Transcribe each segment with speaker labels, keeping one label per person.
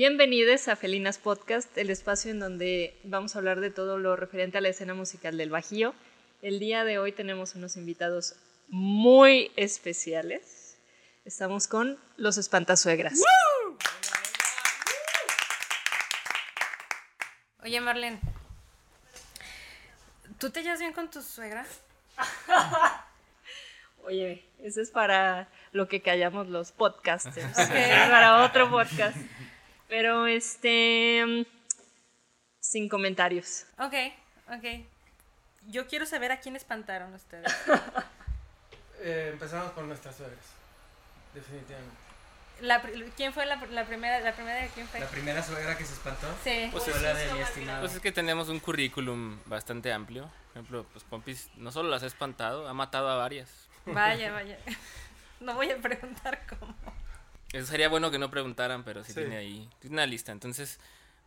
Speaker 1: Bienvenidos a Felinas Podcast, el espacio en donde vamos a hablar de todo lo referente a la escena musical del Bajío. El día de hoy tenemos unos invitados muy especiales. Estamos con los Espantasuegras.
Speaker 2: Oye, Marlene, ¿tú te llevas bien con tu suegra?
Speaker 1: Oye, eso es para lo que callamos los podcasters. para otro podcast. Pero este. Sin comentarios.
Speaker 2: Ok, ok. Yo quiero saber a quién espantaron ustedes.
Speaker 3: Eh, empezamos con nuestras suegras. Definitivamente.
Speaker 2: La, ¿Quién fue la, la, primera? ¿La primera de quién fue?
Speaker 4: ¿La primera suegra que se espantó?
Speaker 2: Sí.
Speaker 4: Pues fue la de mi estimado.
Speaker 5: Pues es que tenemos un currículum bastante amplio. Por ejemplo, pues Pompis no solo las ha espantado, ha matado a varias.
Speaker 2: Vaya, vaya. No voy a preguntar cómo.
Speaker 5: Eso sería bueno que no preguntaran, pero sí, tiene ahí tiene una lista. Entonces,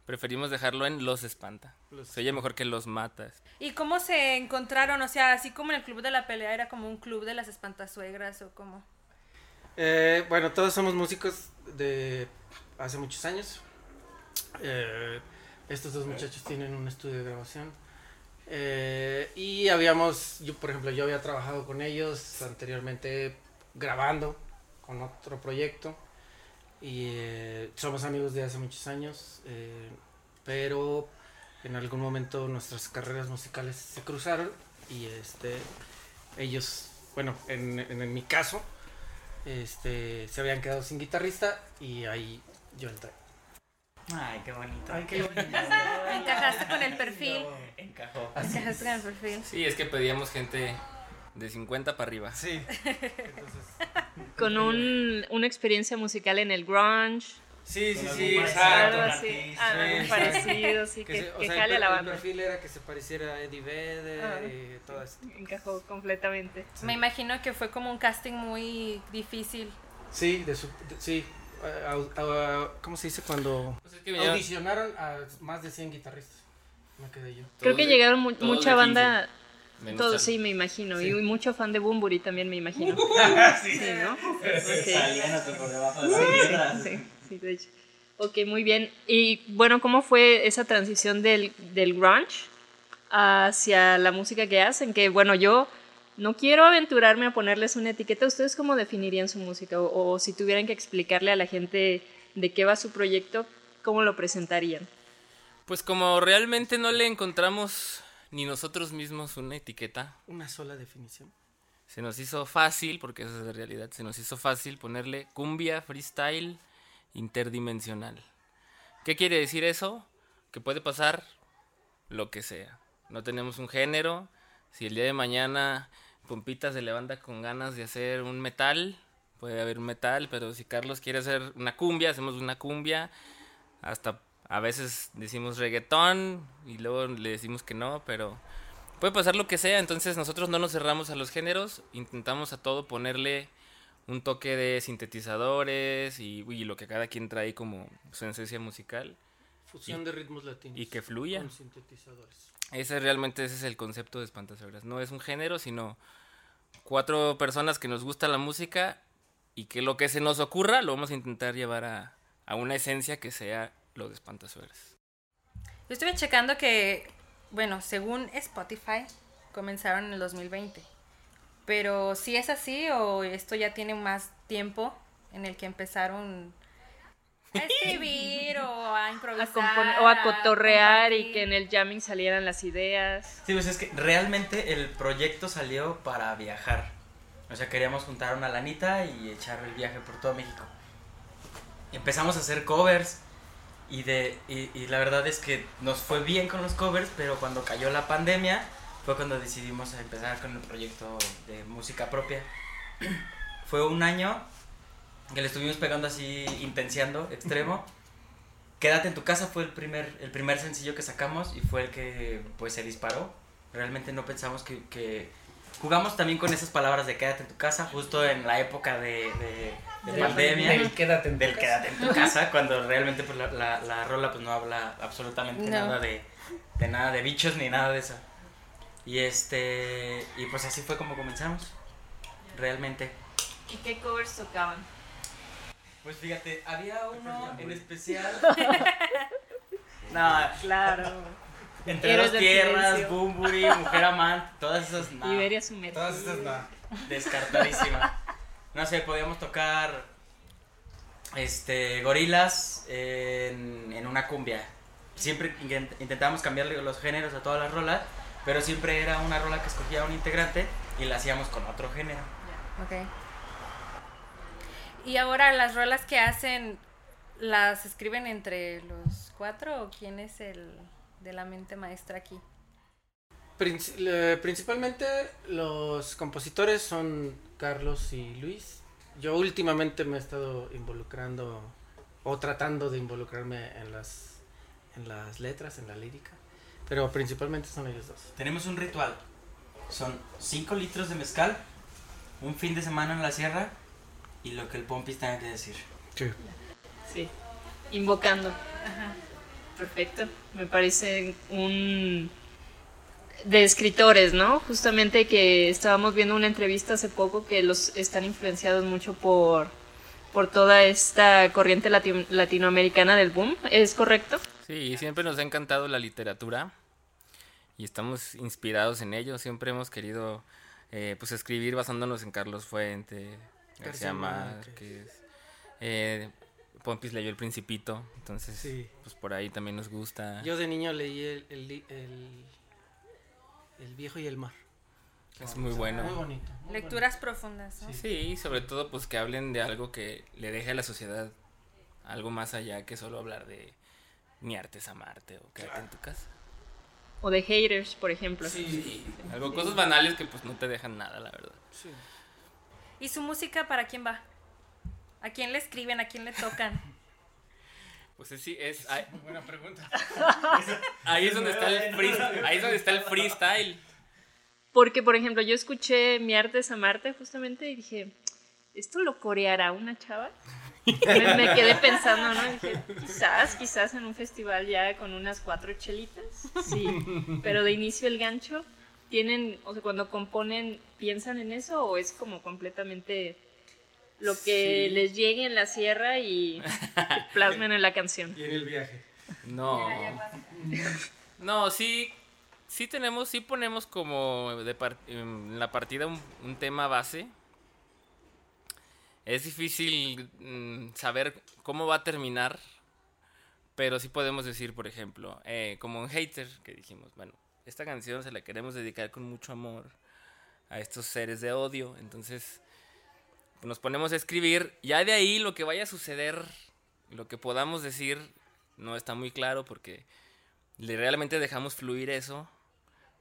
Speaker 5: preferimos dejarlo en los espanta. Se oye mejor que los matas.
Speaker 2: ¿Y cómo se encontraron? O sea, así como en el club de la pelea era como un club de las espantasuegras o cómo.
Speaker 3: Eh, bueno, todos somos músicos de hace muchos años. Eh, estos dos muchachos tienen un estudio de grabación. Eh, y habíamos, yo por ejemplo, yo había trabajado con ellos anteriormente grabando con otro proyecto y eh, somos amigos de hace muchos años, eh, pero en algún momento nuestras carreras musicales se cruzaron y este ellos, bueno, en, en, mi caso, este se habían quedado sin guitarrista y ahí yo entré.
Speaker 4: Ay, qué bonito.
Speaker 3: Ay, qué bonito.
Speaker 2: Encajaste con el perfil.
Speaker 4: Encajó.
Speaker 2: Encajaste con el perfil.
Speaker 5: Sí, es que pedíamos gente de 50 para arriba.
Speaker 3: Sí.
Speaker 1: Con un, una experiencia musical en el grunge.
Speaker 3: Sí, sí, sí,
Speaker 1: exacto.
Speaker 3: Algo
Speaker 1: así, algo parecido, sí, que, que, jale
Speaker 3: a
Speaker 1: la banda.
Speaker 3: El perfil era que se pareciera a Eddie Vedder y todo eso.
Speaker 1: Encajó completamente.
Speaker 2: Me imagino que fue como un casting muy difícil.
Speaker 3: Sí, de su, sí. ¿Cómo se dice cuando
Speaker 5: pues es que
Speaker 3: audicionaron a más de 100 guitarristas? Me quedé yo.
Speaker 1: Creo que llegaron mu mucha banda todo, sí, me imagino. Y mucho fan de Bumburi también me imagino.
Speaker 4: sí.
Speaker 1: sí, ¿no?
Speaker 4: Okay. por debajo de
Speaker 1: la sí, sí, sí, de hecho. Ok, muy bien. Y bueno, ¿cómo fue esa transición del, del grunge hacia la música que hacen? Que bueno, yo no quiero aventurarme a ponerles una etiqueta. ¿Ustedes cómo definirían su música? O, o si tuvieran que explicarle a la gente de qué va su proyecto, ¿cómo lo presentarían?
Speaker 5: Pues como realmente no le encontramos ni nosotros mismos una etiqueta.
Speaker 3: Una sola definición.
Speaker 5: Se nos hizo fácil, porque eso es la realidad, se nos hizo fácil ponerle cumbia freestyle interdimensional. ¿Qué quiere decir eso? Que puede pasar lo que sea. No tenemos un género. Si el día de mañana Pompita se levanta con ganas de hacer un metal, puede haber un metal, pero si Carlos quiere hacer una cumbia, hacemos una cumbia. Hasta a veces decimos reggaetón y luego le decimos que no, pero puede pasar lo que sea, entonces nosotros no nos cerramos a los géneros, intentamos a todo ponerle un toque de sintetizadores y, lo que cada quien trae como su esencia musical.
Speaker 3: Fusión de ritmos latinos.
Speaker 5: Y que fluya.
Speaker 3: Con sintetizadores.
Speaker 5: Ese realmente ese es el concepto de Espantasegras. No es un género, sino cuatro personas que nos gusta la música y que lo que se nos ocurra lo vamos a intentar llevar a, a una esencia que sea lo de Espantasuegras.
Speaker 2: Yo estuve checando que, bueno, según Spotify, comenzaron en el 2020. Pero si es así o esto ya tiene más tiempo en el que empezaron a escribir o a improvisar.
Speaker 1: o a cotorrear y que en el jamming salieran las ideas.
Speaker 4: Sí, pues es que realmente el proyecto salió para viajar. O sea, queríamos juntar una lanita y echar el viaje por todo México. Empezamos a hacer covers y, de, y, la verdad es que nos fue bien con los covers, pero cuando cayó la pandemia fue cuando decidimos empezar con el proyecto de música propia. fue un año que le estuvimos pegando así, intenciando, extremo. Quédate en tu casa fue el primer, el primer sencillo que sacamos y fue el que pues se disparó. Realmente no pensamos que, que jugamos también con esas palabras de quédate en tu casa, justo en la época de, de, pandemia.
Speaker 3: Del quédate en tu
Speaker 4: del quédate en tu casa, cuando realmente pues, la, la, la, rola pues no habla absolutamente nada de, de nada de bichos ni nada de eso. Y este, y pues así fue como comenzamos, realmente.
Speaker 1: ¿Y qué covers tocaban?
Speaker 4: Pues fíjate, había uno en especial. no,
Speaker 1: Claro.
Speaker 4: entre dos tierras. Bumburi, Mujer Amante, todas esas no.
Speaker 1: Iberia sumergida.
Speaker 3: Todas estas no.
Speaker 4: Descartadísima. No sé, podíamos tocar este gorilas en, en una cumbia. Siempre intent- intentábamos cambiarle los géneros a todas las rolas, pero siempre era una rola que escogía un integrante y la hacíamos con otro género.
Speaker 2: Ok. Y ahora las rolas que hacen, ¿las escriben entre los cuatro o quién es el de la mente maestra aquí?
Speaker 3: Princi- le- principalmente los compositores son Carlos y Luis. Yo últimamente me he estado involucrando o tratando de involucrarme en las en las letras, en la lírica, pero principalmente son ellos dos.
Speaker 4: Tenemos un ritual. Son 5 litros de mezcal, un fin de semana en la sierra y lo que el Pompis tenga que decir.
Speaker 1: Sí. Invocando. Perfecto. Me parece un de escritores, ¿no? Justamente que estábamos viendo una entrevista hace poco que los están influenciados mucho por por toda esta corriente lati- latinoamericana del boom, ¿es correcto?
Speaker 5: Sí, siempre nos ha encantado la literatura y estamos inspirados en ello. Siempre hemos querido eh, pues escribir basándonos en Carlos Fuente, García
Speaker 3: Márquez.
Speaker 5: Eh, Pompis leyó El Principito, entonces
Speaker 3: Sí.
Speaker 5: pues por ahí también nos gusta.
Speaker 3: Yo de niño leí el, el, li- el, El viejo y el mar.
Speaker 5: Es muy bueno.
Speaker 3: Muy bonito. muy
Speaker 2: Lecturas profundas, ¿no?
Speaker 5: Sí, sobre todo pues que hablen de algo que le deje a la sociedad algo más allá que solo hablar de mi arte es amarte o quédate en tu casa.
Speaker 1: O de haters, por ejemplo.
Speaker 3: Sí.
Speaker 5: Algo, cosas banales que pues no te dejan nada, la verdad.
Speaker 3: Sí.
Speaker 2: ¿Y su música para quién va? ¿A quién le escriben? ¿A quién le tocan?
Speaker 5: Pues es- sí, es, ahí,
Speaker 3: Buena pregunta.
Speaker 5: ahí es donde está el freestyle, ahí es donde está el freestyle.
Speaker 1: Porque, por ejemplo, yo escuché Mi arte es amarte justamente y dije, ¿esto lo coreará una chava? Me, me quedé pensando, ¿no? Y dije, quizás, quizás en un festival ya con unas cuatro chelitas, sí. Pero de inicio el gancho, ¿tienen, o sea, cuando componen, piensan en eso o es como completamente lo que
Speaker 5: Sí.
Speaker 1: les llegue en la sierra y plasmen en la canción?
Speaker 3: Y en el viaje.
Speaker 5: No. No, sí, sí tenemos, sí ponemos como de par- en la partida un, un tema base. Es difícil mm, saber cómo va a terminar, pero sí podemos decir, por ejemplo, eh, como un hater que dijimos, bueno, esta canción se la queremos dedicar con mucho amor a estos seres de odio, entonces nos ponemos a escribir, ya de ahí lo que vaya a suceder, lo que podamos decir, no está muy claro porque realmente dejamos fluir eso,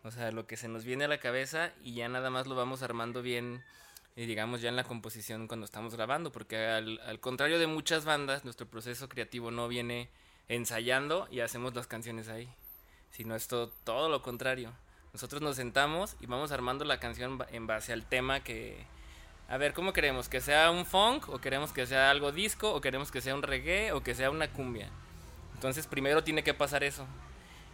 Speaker 5: o sea, lo que se nos viene a la cabeza y ya nada más lo vamos armando bien, digamos ya en la composición cuando estamos grabando, porque al, contrario de muchas bandas, nuestro proceso creativo no viene ensayando y hacemos las canciones ahí, sino es todo, lo contrario. Nosotros nos sentamos y vamos armando la canción en base al tema que... A ver, ¿cómo queremos? ¿Que sea un funk? ¿O queremos que sea algo disco? ¿O queremos que sea un reggae? ¿O que sea una cumbia? Entonces primero tiene que pasar eso.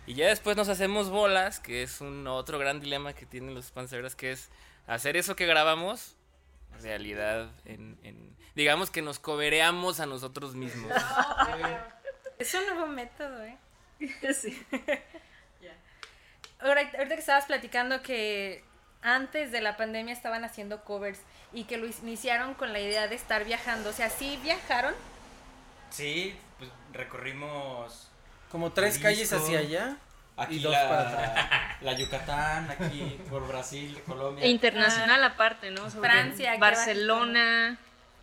Speaker 5: Y ya después nos hacemos bolas, que es un otro gran dilema que tienen los panceras, que es hacer eso que grabamos realidad en- digamos que nos cobereamos a nosotros mismos.
Speaker 2: Es un nuevo método, ¿eh?
Speaker 1: Sí.
Speaker 2: Ahora, ahorita que estabas platicando que antes de la pandemia estaban haciendo covers y que lo iniciaron con la idea de estar viajando. O sea, sí viajaron.
Speaker 4: Sí, pues recorrimos
Speaker 3: Como tres
Speaker 4: Jalisco.
Speaker 3: calles hacia allá.
Speaker 4: aquí
Speaker 3: Y dos
Speaker 4: la,
Speaker 3: para atrás.
Speaker 4: la Yucatán, aquí por Brasil, Colombia.
Speaker 1: E internacional aparte, ¿no? Sobre
Speaker 2: Francia,
Speaker 1: Barcelona,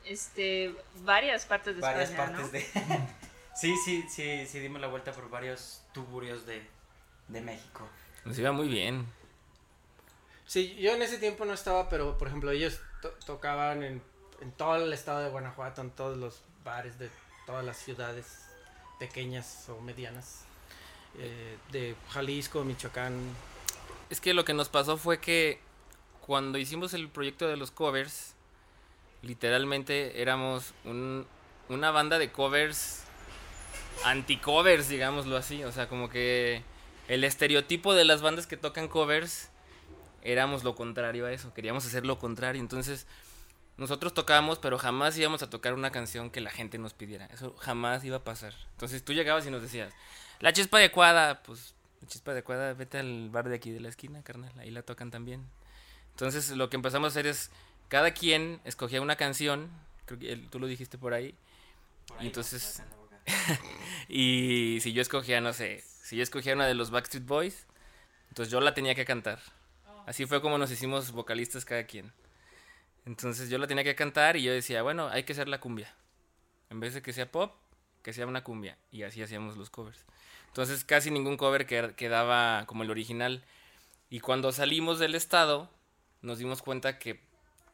Speaker 1: este, varias partes de
Speaker 4: varias
Speaker 1: España,
Speaker 4: partes
Speaker 1: ¿no?
Speaker 4: de... sí, sí, sí, sí, dimos la vuelta por varios tuburios de, de México.
Speaker 5: Nos iba muy bien.
Speaker 3: Sí, yo en ese tiempo no estaba, pero por ejemplo ellos to- tocaban en, en todo el estado de Guanajuato, en todos los bares de todas las ciudades pequeñas o medianas. eh, de Jalisco, Michoacán.
Speaker 5: Es que lo que nos pasó fue que cuando hicimos el proyecto de los covers, literalmente éramos un- una banda de covers anti-covers, digámoslo así. O sea, como que el estereotipo de las bandas que tocan covers éramos lo contrario a eso, queríamos hacer lo contrario. Entonces, nosotros tocábamos, pero jamás íbamos a tocar una canción que la gente nos pidiera. Eso jamás iba a pasar. Entonces tú llegabas y nos decías, la chispa adecuada, pues la chispa adecuada, vete al bar de aquí de la esquina, carnal, ahí la tocan también. Entonces lo que empezamos a hacer es, cada quien escogía una canción, creo que tú lo dijiste por ahí, y entonces, y si yo escogía, no sé, si yo escogía una de los Backstreet Boys, entonces yo la tenía que cantar. Así fue como nos hicimos vocalistas cada quien. Entonces yo la tenía que cantar y yo decía, bueno, hay que hacer la cumbia. En vez de que sea pop, que sea una cumbia. Y así hacíamos los covers. Entonces casi ningún cover que- quedaba como el original. Y cuando salimos del estado, nos dimos cuenta que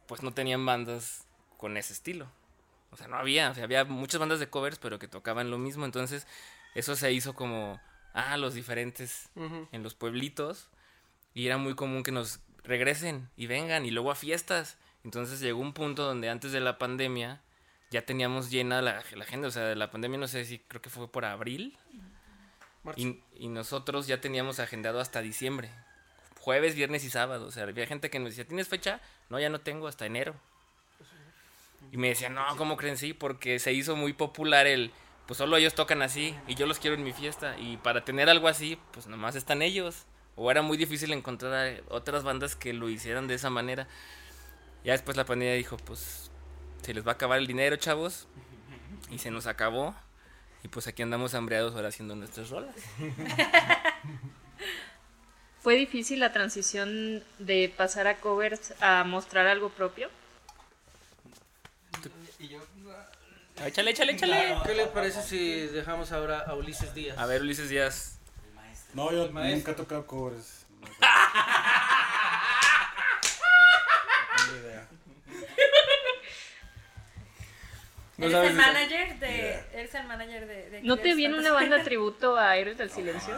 Speaker 5: pues no tenían bandas con ese estilo. O sea, no había, o sea, había muchas bandas de covers, pero que tocaban lo mismo. Entonces, eso se hizo como, ah, los diferentes en los pueblitos. Y era muy común que nos regresen y vengan y luego a fiestas. Entonces llegó un punto donde antes de la pandemia ya teníamos llena la, la agenda. O sea, de la pandemia no sé si creo que fue por abril.
Speaker 3: Marzo.
Speaker 5: Y, y nosotros ya teníamos agendado hasta diciembre. Jueves, viernes y sábado. O sea, había gente que nos decía, ¿tienes fecha? No, ya no tengo, hasta enero. Y me decían, no, ¿cómo creen? Sí, porque se hizo muy popular el, pues solo ellos tocan así y yo los quiero en mi fiesta. Y para tener algo así, pues nomás están ellos. O era muy difícil encontrar a otras bandas que lo hicieran de esa manera. Ya después la pandemia dijo, pues se les va a acabar el dinero, chavos. Y se nos acabó. Y pues aquí andamos hambreados ahora haciendo nuestras rolas.
Speaker 1: ¿Fue difícil la transición de pasar a covers a mostrar algo propio?
Speaker 5: Échale, échale, échale.
Speaker 3: ¿Qué le parece si dejamos ahora a Ulises Díaz?
Speaker 5: A ver, Ulises Díaz.
Speaker 6: No, yo
Speaker 3: maestro.
Speaker 6: nunca he tocado covers. No tengo idea.
Speaker 3: No
Speaker 2: eres
Speaker 3: sabes
Speaker 2: el manager de. Eres el manager de.
Speaker 1: ¿No te viene una banda tributo a Héroes del Silencio?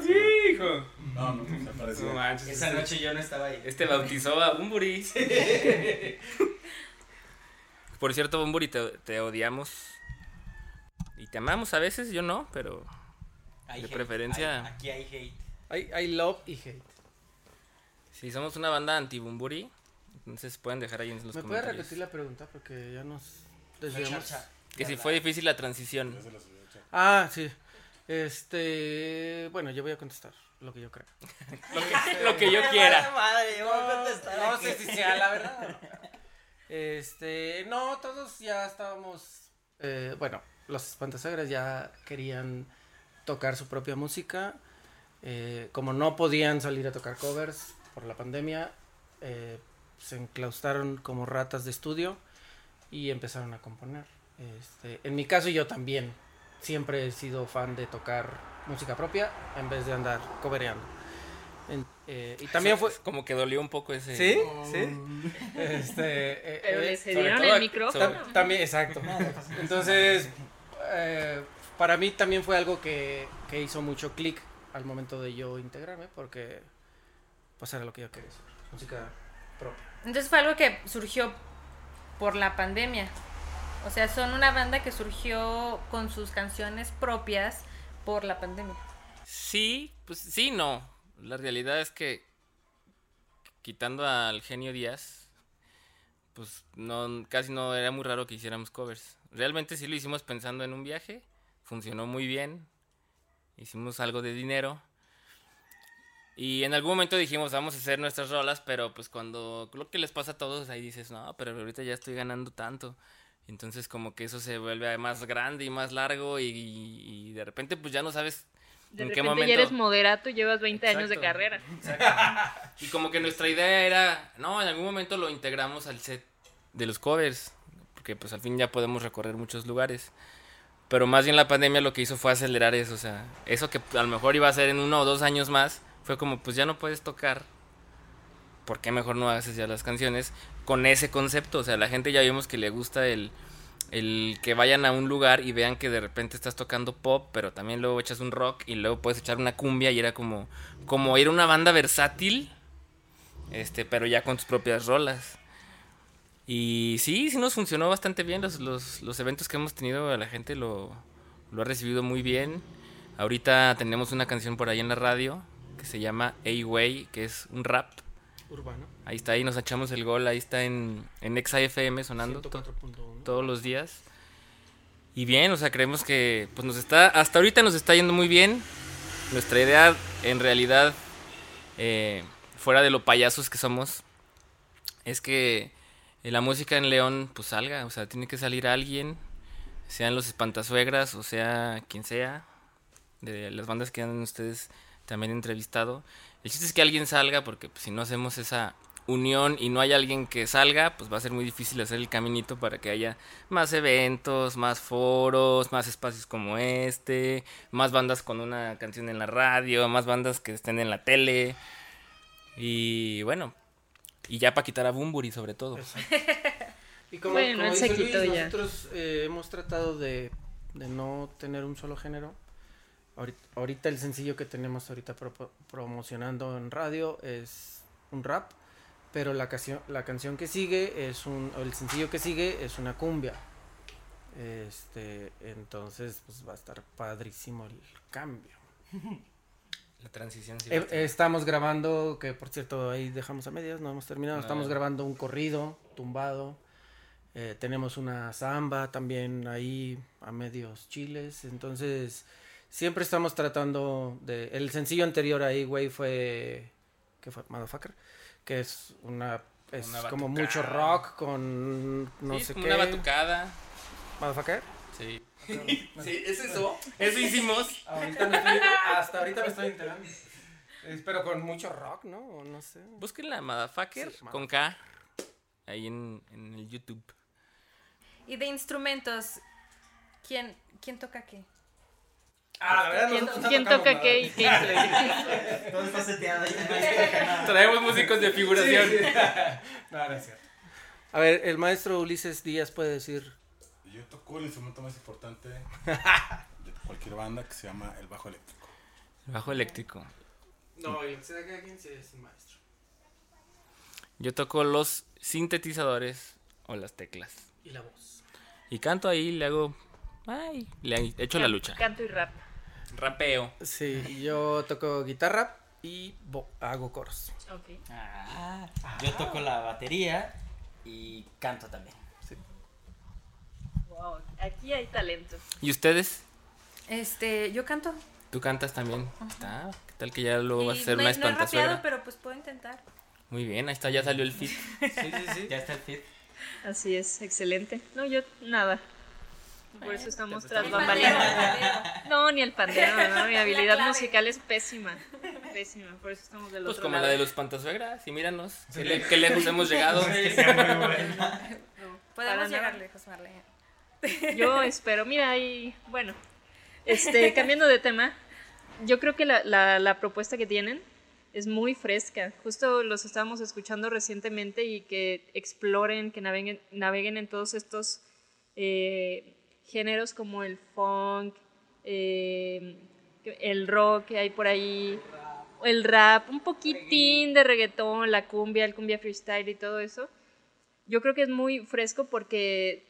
Speaker 3: Hijo.
Speaker 6: No, no, me pareció.
Speaker 5: No manches.
Speaker 4: Esa
Speaker 5: este-
Speaker 4: noche yo no estaba ahí.
Speaker 5: Este bautizó a Bumburi. Por cierto, Bumburi, te, te odiamos. Y te amamos a veces, yo no, pero
Speaker 4: Hay
Speaker 5: De
Speaker 4: hate,
Speaker 5: preferencia-
Speaker 4: hay- aquí hay hate.
Speaker 3: Hay, hay love y hate.
Speaker 5: si somos una banda anti-Bumburi, entonces pueden dejar ahí en los
Speaker 3: ¿Me puede
Speaker 5: comentarios.
Speaker 3: repetir la pregunta? Porque ya nos
Speaker 4: La
Speaker 3: desviamos.
Speaker 5: Que si fue difícil la transición.
Speaker 3: Ah, sí. Este. Bueno, yo voy a contestar lo que yo creo.
Speaker 5: Lo que, lo que yo quiera.
Speaker 4: Madre, yo voy a contestar
Speaker 3: No
Speaker 4: aquí.
Speaker 3: sé si sea la verdad. Este. No, todos ya estábamos. eh, bueno, los espantasagras ya querían tocar su propia música. Eh, como no podían salir a tocar covers por la pandemia, eh, se enclaustraron como ratas de estudio y empezaron a componer. Este, en mi caso yo también siempre he sido fan de tocar música propia en vez de andar covereando. En- eh, y también fue...
Speaker 5: Como que dolió un poco ese.
Speaker 3: ¿Sí? ¿Sí? Este, eh,
Speaker 1: Pero
Speaker 3: eh,
Speaker 1: le
Speaker 5: sobre
Speaker 1: cedieron
Speaker 5: todo
Speaker 1: el
Speaker 5: a-
Speaker 1: micrófono.
Speaker 3: tam- también, exacto. Entonces, eh, para mí también fue algo que, que hizo mucho clic al momento de yo integrarme, porque pues era lo que yo quería hacer. Música propia.
Speaker 2: Entonces fue algo que surgió por la pandemia. O sea, son una banda que surgió con sus canciones propias por la pandemia.
Speaker 5: Sí, pues sí, no. La realidad es que quitando al genio Díaz, pues no, casi no era muy raro que hiciéramos covers. Realmente sí lo hicimos pensando en un viaje, funcionó muy bien, hicimos algo de dinero. Y en algún momento dijimos, vamos a hacer nuestras rolas, pero pues cuando lo que les pasa a todos, ahí dices, no, pero ahorita ya estoy ganando tanto. Entonces como que eso se vuelve más grande y más largo y, y de repente pues ya no sabes
Speaker 1: De
Speaker 5: en
Speaker 1: repente
Speaker 5: qué momento.
Speaker 1: ya eres moderato y llevas 20 años de
Speaker 5: Exacto.
Speaker 1: carrera.
Speaker 5: Y como que nuestra idea era, no, en algún momento lo integramos al set de los covers, porque pues al fin ya podemos recorrer muchos lugares. Pero más bien la pandemia lo que hizo fue acelerar eso, o sea, eso que a lo mejor iba a ser en uno o dos años más, fue como pues ya no puedes tocar, ¿por qué mejor no haces ya las canciones con ese concepto? O sea, la gente ya vimos que le gusta el, el que vayan a un lugar y vean que de repente estás tocando pop, pero también luego echas un rock y luego puedes echar una cumbia y era como, como ir a una banda versátil, este, pero ya con tus propias rolas. Y sí, sí nos funcionó bastante bien los, los, los eventos que hemos tenido, la gente lo, lo ha recibido muy bien. Ahorita tenemos una canción por ahí en la radio que se llama A-Way, que es un rap.
Speaker 3: Urbano.
Speaker 5: Ahí está, ahí nos echamos el gol, ahí está en, en XAFM sonando to-
Speaker 3: 104.1.
Speaker 5: todos los días. Y bien, o sea, creemos que pues nos está, hasta ahorita nos está yendo muy bien. Nuestra idea, en realidad, eh, fuera de lo payasos que somos, es que la música en León pues salga, o sea, tiene que salir alguien, sean los espantasuegras o sea quien sea, de las bandas que han ustedes también entrevistado. El chiste es que alguien salga porque pues, si no hacemos esa unión y no hay alguien que salga, pues va a ser muy difícil hacer el caminito para que haya más eventos, más foros, más espacios como este, más bandas con una canción en la radio, más bandas que estén en la tele. Y bueno, y ya para quitar a Bumburi sobre todo.
Speaker 3: Y como,
Speaker 1: Bueno,
Speaker 3: como
Speaker 1: él se
Speaker 3: dice Luis,
Speaker 1: ya.
Speaker 3: nosotros eh, hemos tratado de, de no tener un solo género. Ahorita, ahorita el sencillo que tenemos ahorita propo- promocionando en radio es un rap, pero la canción, la canción que sigue es un, o el sencillo que sigue es una cumbia. Este, entonces pues va a estar padrísimo el cambio.
Speaker 5: La transición sí va a
Speaker 3: Eh, estamos grabando, que por cierto ahí dejamos a medias, no hemos terminado.
Speaker 5: No.
Speaker 3: Estamos grabando un corrido tumbado. eh, tenemos una samba también ahí a medios chiles. Entonces, siempre estamos tratando de. El sencillo anterior ahí, güey, fue. ¿Qué fue? Motherfucker. Que es una. Es
Speaker 5: Una
Speaker 3: como mucho rock con no
Speaker 5: Sí,
Speaker 3: sé
Speaker 5: como
Speaker 3: qué.
Speaker 5: una batucada.
Speaker 3: Motherfucker.
Speaker 5: Sí. sí, es eso. Eso hicimos.
Speaker 3: Ahorita me estoy- hasta ahorita me estoy enterando. Pero con mucho rock, ¿no? O no sé.
Speaker 5: Busquen la Motherfucker
Speaker 3: Sí,
Speaker 5: con K. Ahí en, en el YouTube.
Speaker 2: Y de instrumentos, ¿quién, quién toca qué?
Speaker 3: Ah, la verdad,
Speaker 1: ¿Quién,
Speaker 3: nosotros no
Speaker 1: quién toca qué y qué?
Speaker 4: Todo está seteado.
Speaker 5: Traemos músicos de figuración.
Speaker 3: No, no es cierto. A ver, el maestro Ulises Díaz puede decir.
Speaker 6: Yo toco el instrumento más importante de cualquier banda que se llama el bajo eléctrico.
Speaker 5: Bajo eléctrico.
Speaker 3: No, el que se da cada quien es el maestro.
Speaker 5: Yo toco los sintetizadores o las teclas.
Speaker 3: Y la voz.
Speaker 5: Y canto ahí, le hago. Ay, le echo la lucha.
Speaker 1: Canto y rap.
Speaker 5: Rapeo.
Speaker 3: Sí, yo toco guitarra y hago coros.
Speaker 1: Ok.
Speaker 4: Ah, yo toco la batería y canto también.
Speaker 1: Wow, aquí hay talento.
Speaker 5: ¿Y ustedes?
Speaker 2: Este, yo canto.
Speaker 5: ¿Tú cantas también? Está. ¿Qué tal que ya luego vas a ser
Speaker 2: me-
Speaker 5: una
Speaker 2: no he rapeado, pero pues puedo intentar.
Speaker 5: Muy bien, ahí está, ya salió el fit.
Speaker 3: Sí, sí, sí.
Speaker 4: Ya está el fit.
Speaker 1: Así es, excelente. No, yo nada. Por eso estamos tras
Speaker 2: El
Speaker 1: bambalinas. No, ni el pandero, no, mi habilidad musical es pésima. Pésima, por eso estamos del
Speaker 5: Pues
Speaker 1: otro
Speaker 5: como
Speaker 1: lado.
Speaker 5: la de los espantasuegras, y míranos. ¿Qué, le- qué lejos hemos llegado?
Speaker 1: No, para
Speaker 2: Podemos
Speaker 1: nada.
Speaker 2: llegar lejos, Marlene.
Speaker 1: Yo espero, mira ahí, bueno, este, cambiando de tema, yo creo que la, la, la propuesta que tienen es muy fresca. Justo los estábamos escuchando recientemente y que exploren, que naveguen, naveguen en todos estos eh, géneros como el funk, eh, el rock que hay por ahí, el rap, un poquitín de reggaetón, la cumbia, el cumbia freestyle y todo eso. Yo creo que es muy fresco porque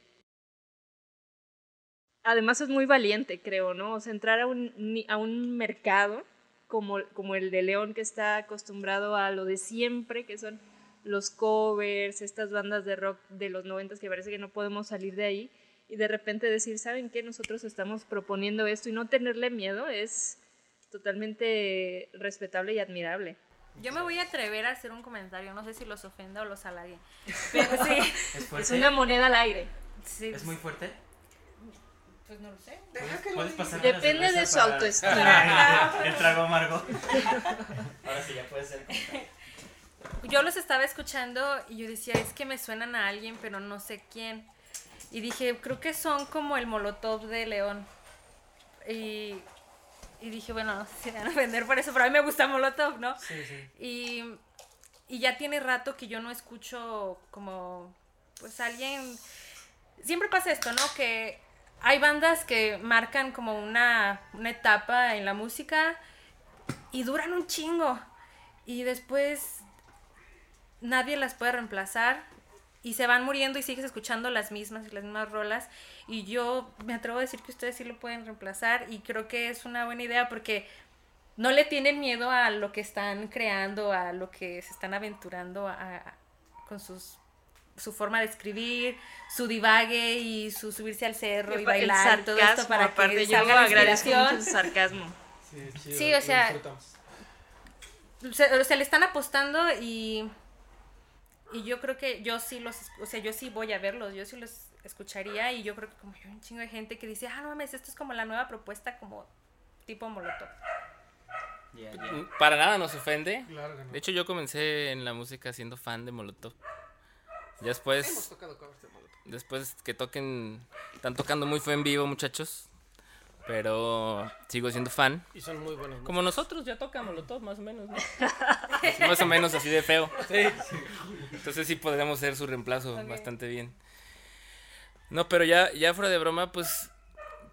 Speaker 1: además es muy valiente, creo, ¿no? O sea, entrar a un, a un mercado como, como el de León, que está acostumbrado a lo de siempre, que son los covers, estas bandas de rock de los noventas que parece que no podemos salir de ahí, y de repente decir, ¿saben qué? Nosotros estamos proponiendo esto y no tenerle miedo es totalmente respetable y admirable.
Speaker 2: Yo me voy a atrever a hacer un comentario, no sé si los ofenda o los halague. Pero sí,
Speaker 4: ¿Es
Speaker 1: Es una moneda al aire.
Speaker 2: sí,
Speaker 4: ¿Es muy fuerte?
Speaker 2: Pues no lo sé.
Speaker 4: ¿Puedes, puedes pasar
Speaker 1: Depende de su
Speaker 2: autoestima.
Speaker 4: el trago amargo. Ahora sí, ya puede ser.
Speaker 2: Yo los estaba escuchando y yo decía, es que me suenan a alguien, pero no sé quién. Y dije, creo que son como el Molotov de León. Y, y dije, bueno, no sé si me van a vender por eso, pero a mí me gusta Molotov, ¿no?
Speaker 3: Sí, sí.
Speaker 2: Y, y ya tiene rato que yo no escucho como, pues alguien... Siempre pasa esto, ¿no? Que hay bandas que marcan como una, una etapa en la música y duran un chingo. Y después nadie las puede reemplazar y se van muriendo y sigues escuchando las mismas y las mismas rolas y yo me atrevo a decir que ustedes sí lo pueden reemplazar y creo que es una buena idea porque no le tienen miedo a lo que están creando, a lo que se están aventurando a- con sus su forma de escribir, su divague y su subirse al cerro y
Speaker 1: El
Speaker 2: bailar y todo esto para
Speaker 1: aparte,
Speaker 2: que
Speaker 1: yo
Speaker 2: salga la
Speaker 1: mucho ese sarcasmo.
Speaker 3: Sí, es chido,
Speaker 2: Sí, o sea, se, o sea, le están apostando y y yo creo que yo sí los, o sea, yo sí voy a verlos, yo sí los escucharía y yo creo que como hay un chingo de gente que dice, ah, no mames, esto es como la nueva propuesta como tipo Molotov.
Speaker 5: Para nada nos ofende.
Speaker 3: Claro que no.
Speaker 5: De hecho, yo comencé en la música siendo fan de Molotov. Ya
Speaker 3: Hemos
Speaker 5: después,
Speaker 3: tocado covers de Molotov.
Speaker 5: después que toquen, están tocando muy fue en vivo, muchachos. Pero sigo siendo fan.
Speaker 3: Y son muy buenos.
Speaker 5: Como nosotros ya toca Molotov, más o menos, ¿no? Así, más o menos así de feo.
Speaker 3: Sí, sí.
Speaker 5: Entonces sí podríamos ser su reemplazo bastante bien. No, pero ya, ya fuera de broma, pues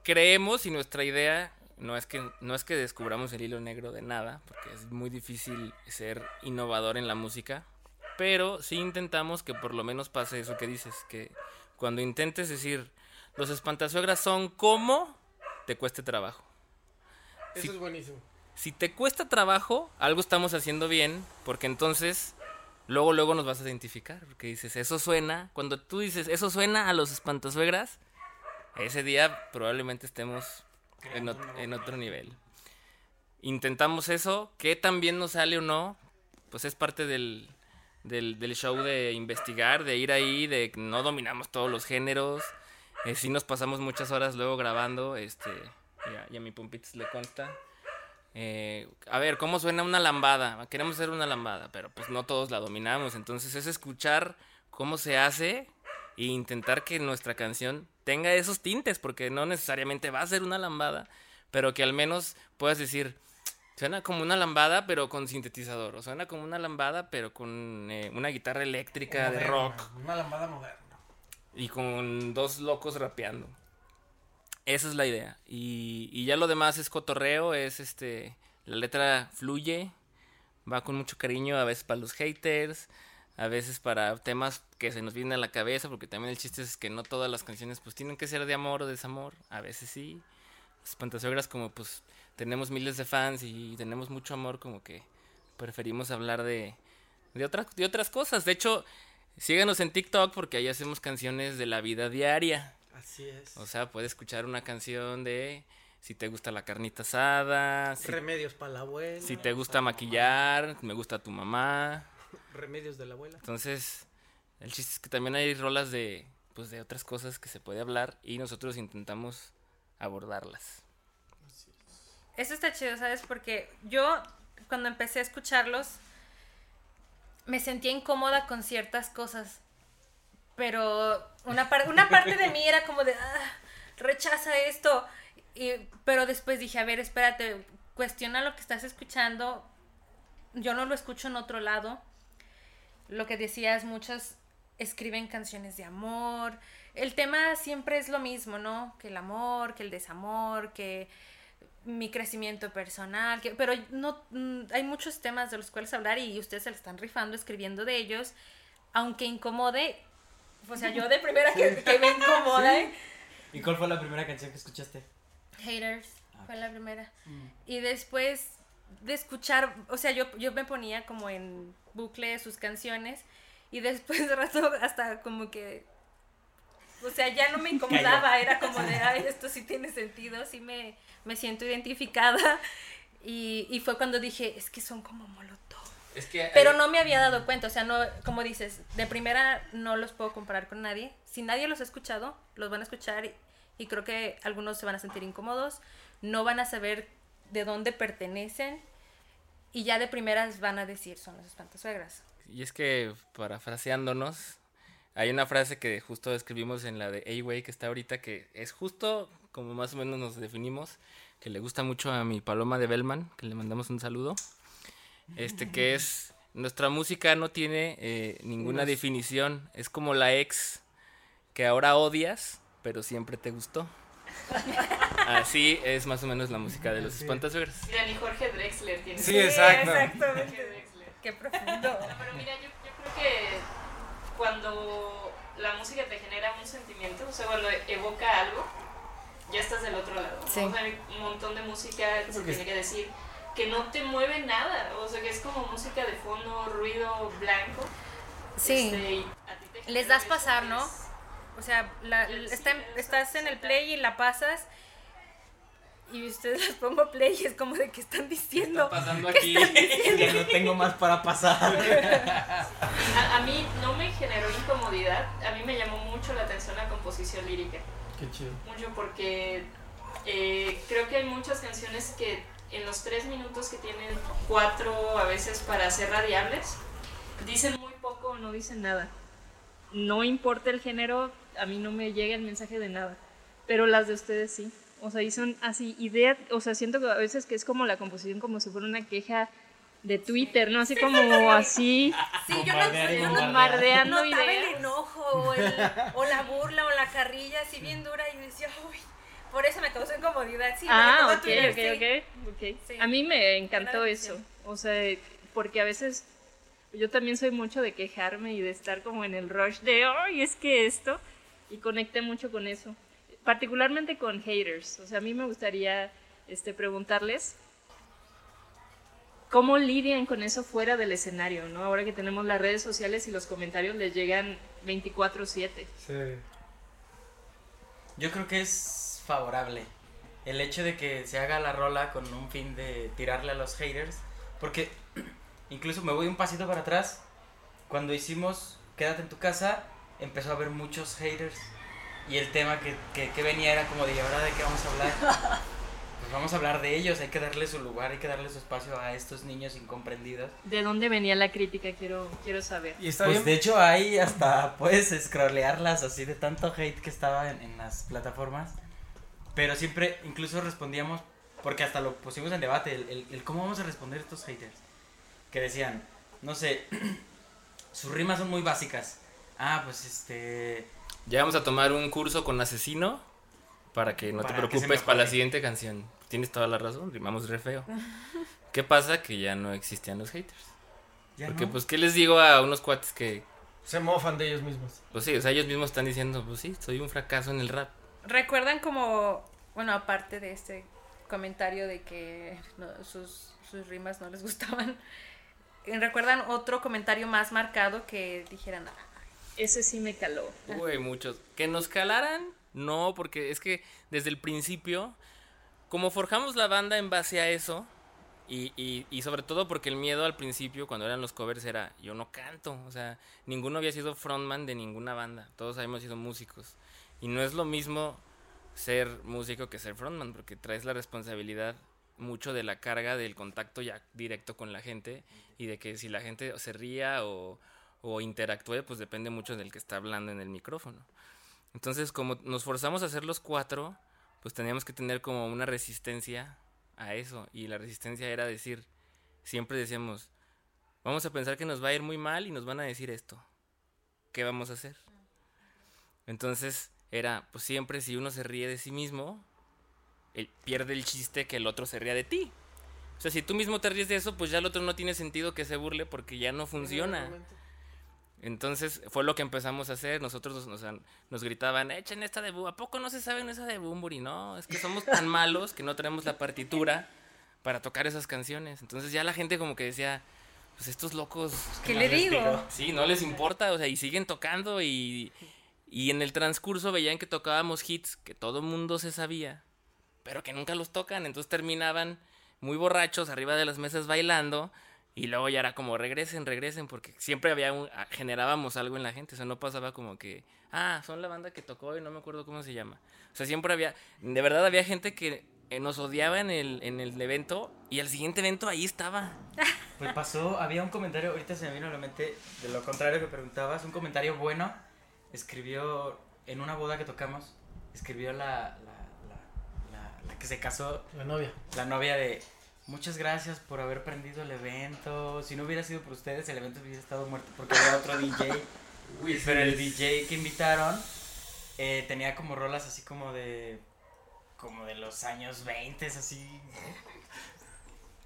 Speaker 5: creemos y nuestra idea no es que no es que descubramos el hilo negro de nada, porque es muy difícil ser innovador en la música, pero sí intentamos que por lo menos pase eso que dices, que cuando intentes decir los espantasuegras son como te cueste trabajo.
Speaker 3: Eso
Speaker 5: Sí.
Speaker 3: es buenísimo.
Speaker 5: Si te cuesta trabajo, algo estamos haciendo bien, porque entonces luego luego nos vas a identificar, porque dices, eso suena, cuando tú dices, eso suena a los espantasuegras, ese día probablemente estemos en, ot- en otro nivel. Intentamos eso, que también nos sale o no, pues es parte del, del, del show de investigar, de ir ahí, de no dominamos todos los géneros, eh, sí nos pasamos muchas horas luego grabando, este, y a, mi Pumpitos le consta. Eh, a ver, ¿cómo suena una lambada? Queremos hacer una lambada, pero pues no todos la dominamos. Entonces es escuchar cómo se hace e intentar que nuestra canción tenga esos tintes, porque no necesariamente va a ser una lambada, pero que al menos puedas decir, suena como una lambada, pero con sintetizador, o suena como una lambada, pero con eh, una guitarra eléctrica de rock
Speaker 3: Una lambada moderna.
Speaker 5: y con dos locos rapeando. Esa es la idea. Y, y ya lo demás es cotorreo, es este. La letra fluye, va con mucho cariño, a veces para los haters, a veces para temas que se nos vienen a la cabeza, porque también el chiste es que no todas las canciones pues tienen que ser de amor o desamor, a veces sí. Las Pantasogras como pues tenemos miles de fans y tenemos mucho amor, como que preferimos hablar de, de, otra- de otras cosas. De hecho, síganos en TikTok porque ahí hacemos canciones de la vida diaria.
Speaker 3: Así es.
Speaker 5: O sea, puedes escuchar una canción de si te gusta la carnita asada, si,
Speaker 3: Remedios para la abuela.
Speaker 5: si te gusta maquillar, me gusta tu mamá.
Speaker 3: Remedios de la abuela.
Speaker 5: Entonces, el chiste es que también hay rolas de pues de otras cosas que se puede hablar y nosotros intentamos abordarlas.
Speaker 2: Eso está chido, ¿sabes? Porque yo cuando empecé a escucharlos me sentía incómoda con ciertas cosas. Pero una, par- una parte de mí era como de, "Ah, rechaza esto. Y, pero después dije, a ver, espérate, cuestiona lo que estás escuchando. Yo no lo escucho en otro lado. Lo que decías, muchos escriben canciones de amor. El tema siempre es lo mismo, ¿no? Que el amor, que el desamor, que mi crecimiento personal, que, pero no mm, hay muchos temas de los cuales hablar y ustedes se lo están rifando escribiendo de ellos, aunque incomode, o sea, yo de primera que, que me incomode,
Speaker 4: ¿Y cuál fue la primera canción que escuchaste?
Speaker 2: Haters
Speaker 4: Ah,
Speaker 2: fue la primera. Y después de escuchar, o sea, yo, yo me ponía como en bucle sus canciones y después de rato hasta como que, o sea, ya no me incomodaba, era como de, ay, esto sí tiene sentido, sí me, me siento identificada. Y, y fue cuando dije, es que son como molotov.
Speaker 5: Es que
Speaker 2: Pero no me había dado cuenta, o sea, no, como dices, de primera no los puedo comparar con nadie. Si nadie los ha escuchado, los van a escuchar y, y creo que algunos se van a sentir incómodos, no van a saber de dónde pertenecen y ya de primeras van a decir son los espantasuegras.
Speaker 5: Y es que, parafraseándonos, hay una frase que justo escribimos en la de A-Way que está ahorita, que es justo como más o menos nos definimos, que le gusta mucho a mi paloma de Bellman, que le mandamos un saludo. Este que es, nuestra música no tiene eh, ninguna definición, es como la ex que ahora odias, pero siempre te gustó. Así es más o menos la música de los
Speaker 3: Sí.
Speaker 5: espantasuegras.
Speaker 1: Mira, ni Jorge Drexler tiene.
Speaker 3: Sí, exacto.
Speaker 1: Jorge
Speaker 2: exactamente.
Speaker 1: Drexler.
Speaker 2: Qué profundo.
Speaker 1: Pero mira, yo, yo creo que cuando la música te genera un sentimiento, o sea, cuando evoca algo, ya estás del otro lado. ¿no?
Speaker 2: Sí.
Speaker 1: O sea, hay un montón de música que se tiene que decir, que no te mueve nada, o sea, que es como música de fondo, ruido blanco.
Speaker 2: Sí.
Speaker 1: Este, y a ti te
Speaker 2: Les das pasar, ¿no?
Speaker 1: es-
Speaker 2: O sea, la-
Speaker 1: Sí,
Speaker 2: está estás en el play y la pasas y ustedes les pongo play y es como de que están diciendo.
Speaker 5: pasando aquí?
Speaker 4: ya no tengo más para pasar.
Speaker 1: A, a mí no me generó incomodidad, a mí me llamó mucho la atención la composición lírica.
Speaker 3: Qué chido.
Speaker 1: mucho porque eh, creo que hay muchas canciones que en los tres minutos que tienen cuatro a veces para ser radiables, dicen muy poco o no dicen nada. No importa el género, a mí no me llega el mensaje de nada, pero las de ustedes sí. O sea, y son así, idea, o sea, siento que a veces que es como la composición como si fuera una queja de Twitter, ¿no? Así como así,
Speaker 2: Sí, yo no, yo no-
Speaker 1: bombardeando
Speaker 2: notaba el
Speaker 1: ideas.
Speaker 2: enojo o, el- o la burla o la carrilla así bien dura y decía, uy, por eso me causó incomodidad. Sí, me
Speaker 1: Ah,
Speaker 2: recordó
Speaker 1: ok,
Speaker 2: Twitter,
Speaker 1: ok,
Speaker 2: sí.
Speaker 1: ok, ok.
Speaker 2: Sí.
Speaker 1: A mí me encantó eso. O sea, porque a veces yo también soy mucho de quejarme y de estar como en el rush de, ay, es que esto. Y conecté mucho con eso. Particularmente con haters. O sea, a mí me gustaría este, preguntarles cómo lidian con eso fuera del escenario, ¿no? Ahora que tenemos las redes sociales y los comentarios les llegan 24/7.
Speaker 3: Sí.
Speaker 4: Yo creo que es favorable el hecho de que se haga la rola con un fin de tirarle a los haters. Porque incluso me voy un pasito para atrás. Cuando hicimos Quédate en tu casa, empezó a haber muchos haters. Y el tema que, que, que venía era como de, ¿y ahora de qué vamos a hablar? Pues vamos a hablar de ellos, hay que darle su lugar, hay que darle su espacio a estos niños incomprendidos.
Speaker 1: ¿De dónde venía la crítica? Quiero, quiero saber.
Speaker 3: Y está
Speaker 4: Pues
Speaker 3: bien.
Speaker 4: de hecho hay hasta puedes scrollearlas así de tanto hate que estaba en, en las plataformas. Pero siempre incluso respondíamos, porque hasta lo pusimos en debate, el, el- el cómo vamos a responder a estos haters. Que decían, no sé, sus rimas son muy básicas. Ah, pues este...
Speaker 5: Ya vamos a tomar un curso con asesino para que no
Speaker 4: Para
Speaker 5: te preocupes para la siguiente canción. Tienes toda la razón, rimamos re feo. ¿Qué pasa? Que ya no existían los haters.
Speaker 4: ya
Speaker 5: Porque
Speaker 4: no.
Speaker 5: pues, ¿qué les digo a unos cuates que,
Speaker 3: Se mofan de ellos mismos.
Speaker 5: pues sí, o sea, ellos mismos están diciendo, pues sí, soy un fracaso en el rap.
Speaker 2: ¿Recuerdan como, bueno, aparte de este comentario de que no- sus, sus rimas no les gustaban, ¿recuerdan otro comentario más marcado que dijeran, "Ah,
Speaker 1: Ese sí me caló.
Speaker 5: Uy, muchos. Que nos calaran, no, porque es que desde el principio, como forjamos la banda en base a eso, y, y, y sobre todo porque el miedo al principio, cuando eran los covers, era yo no canto, o sea, ninguno había sido frontman de ninguna banda, todos habíamos sido músicos. Y no es lo mismo ser músico que ser frontman, porque traes la responsabilidad mucho de la carga del contacto ya directo con la gente y de que si la gente se ría o, o interactúe, pues depende mucho del que está hablando en el micrófono. Entonces, como nos forzamos a hacer los cuatro, pues teníamos que tener como una resistencia a eso. Y la resistencia era decir, siempre decíamos, vamos a pensar que nos va a ir muy mal y nos van a decir esto. ¿Qué vamos a hacer? Entonces, era, pues siempre si uno se ríe de sí mismo, él pierde el chiste que el otro se ría de ti. O sea, si tú mismo te ríes de eso, pues ya el otro no tiene sentido que se burle porque ya no funciona. Entonces fue lo que empezamos a hacer. Nosotros nos, nos, nos gritaban, echen esta de Bu. ¿A poco no se saben esa de Bumburi? No, es que somos tan malos que no tenemos la partitura para tocar esas canciones. Entonces ya la gente como que decía, pues estos locos,
Speaker 2: ¿qué le digo.
Speaker 5: sí, no les importa, o sea, y siguen tocando y, y en el transcurso veían que tocábamos hits que todo mundo se sabía, pero que nunca los tocan. Entonces terminaban muy borrachos arriba de las mesas bailando. Y luego ya era como regresen, regresen, porque siempre había un, generábamos algo en la gente. O sea, no pasaba como que, ah, son la banda que tocó y no me acuerdo cómo se llama. O sea, siempre había, de verdad había gente que eh, nos odiaba en el, en el evento y al siguiente evento ahí estaba.
Speaker 4: Pues pasó, había un comentario, ahorita se me vino a la mente de lo contrario que preguntabas, un comentario bueno, escribió en una boda que tocamos, escribió la, la, la, la- la que se casó,
Speaker 3: La novia.
Speaker 4: la novia de, muchas gracias por haber prendido el evento, si no hubiera sido por ustedes el evento hubiera estado muerto porque había otro DJ, pero el DJ que invitaron eh, tenía como rolas así como de, como de los años 20, así...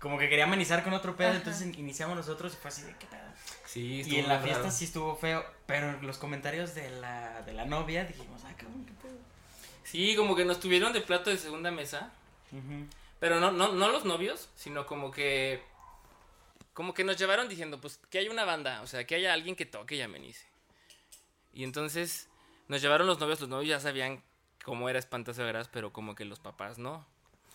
Speaker 4: Como que quería amenizar con otro pedo,
Speaker 2: Ajá.
Speaker 4: entonces iniciamos nosotros y fue así de qué pedo.
Speaker 5: Sí,
Speaker 4: Y en la fiesta
Speaker 5: raro.
Speaker 4: sí estuvo feo, pero en los comentarios de la, de la novia dijimos, ah, cabrón, qué pedo.
Speaker 5: Sí, como que nos tuvieron de plato de segunda mesa.
Speaker 4: Ujú.
Speaker 5: Pero no, no, no los novios, sino como que. Como que nos llevaron diciendo, pues que hay una banda, o sea, que haya alguien que toque y amenice. Y entonces nos llevaron los novios, los novios ya sabían cómo era Espantazo de Gras, pero como que los papás no.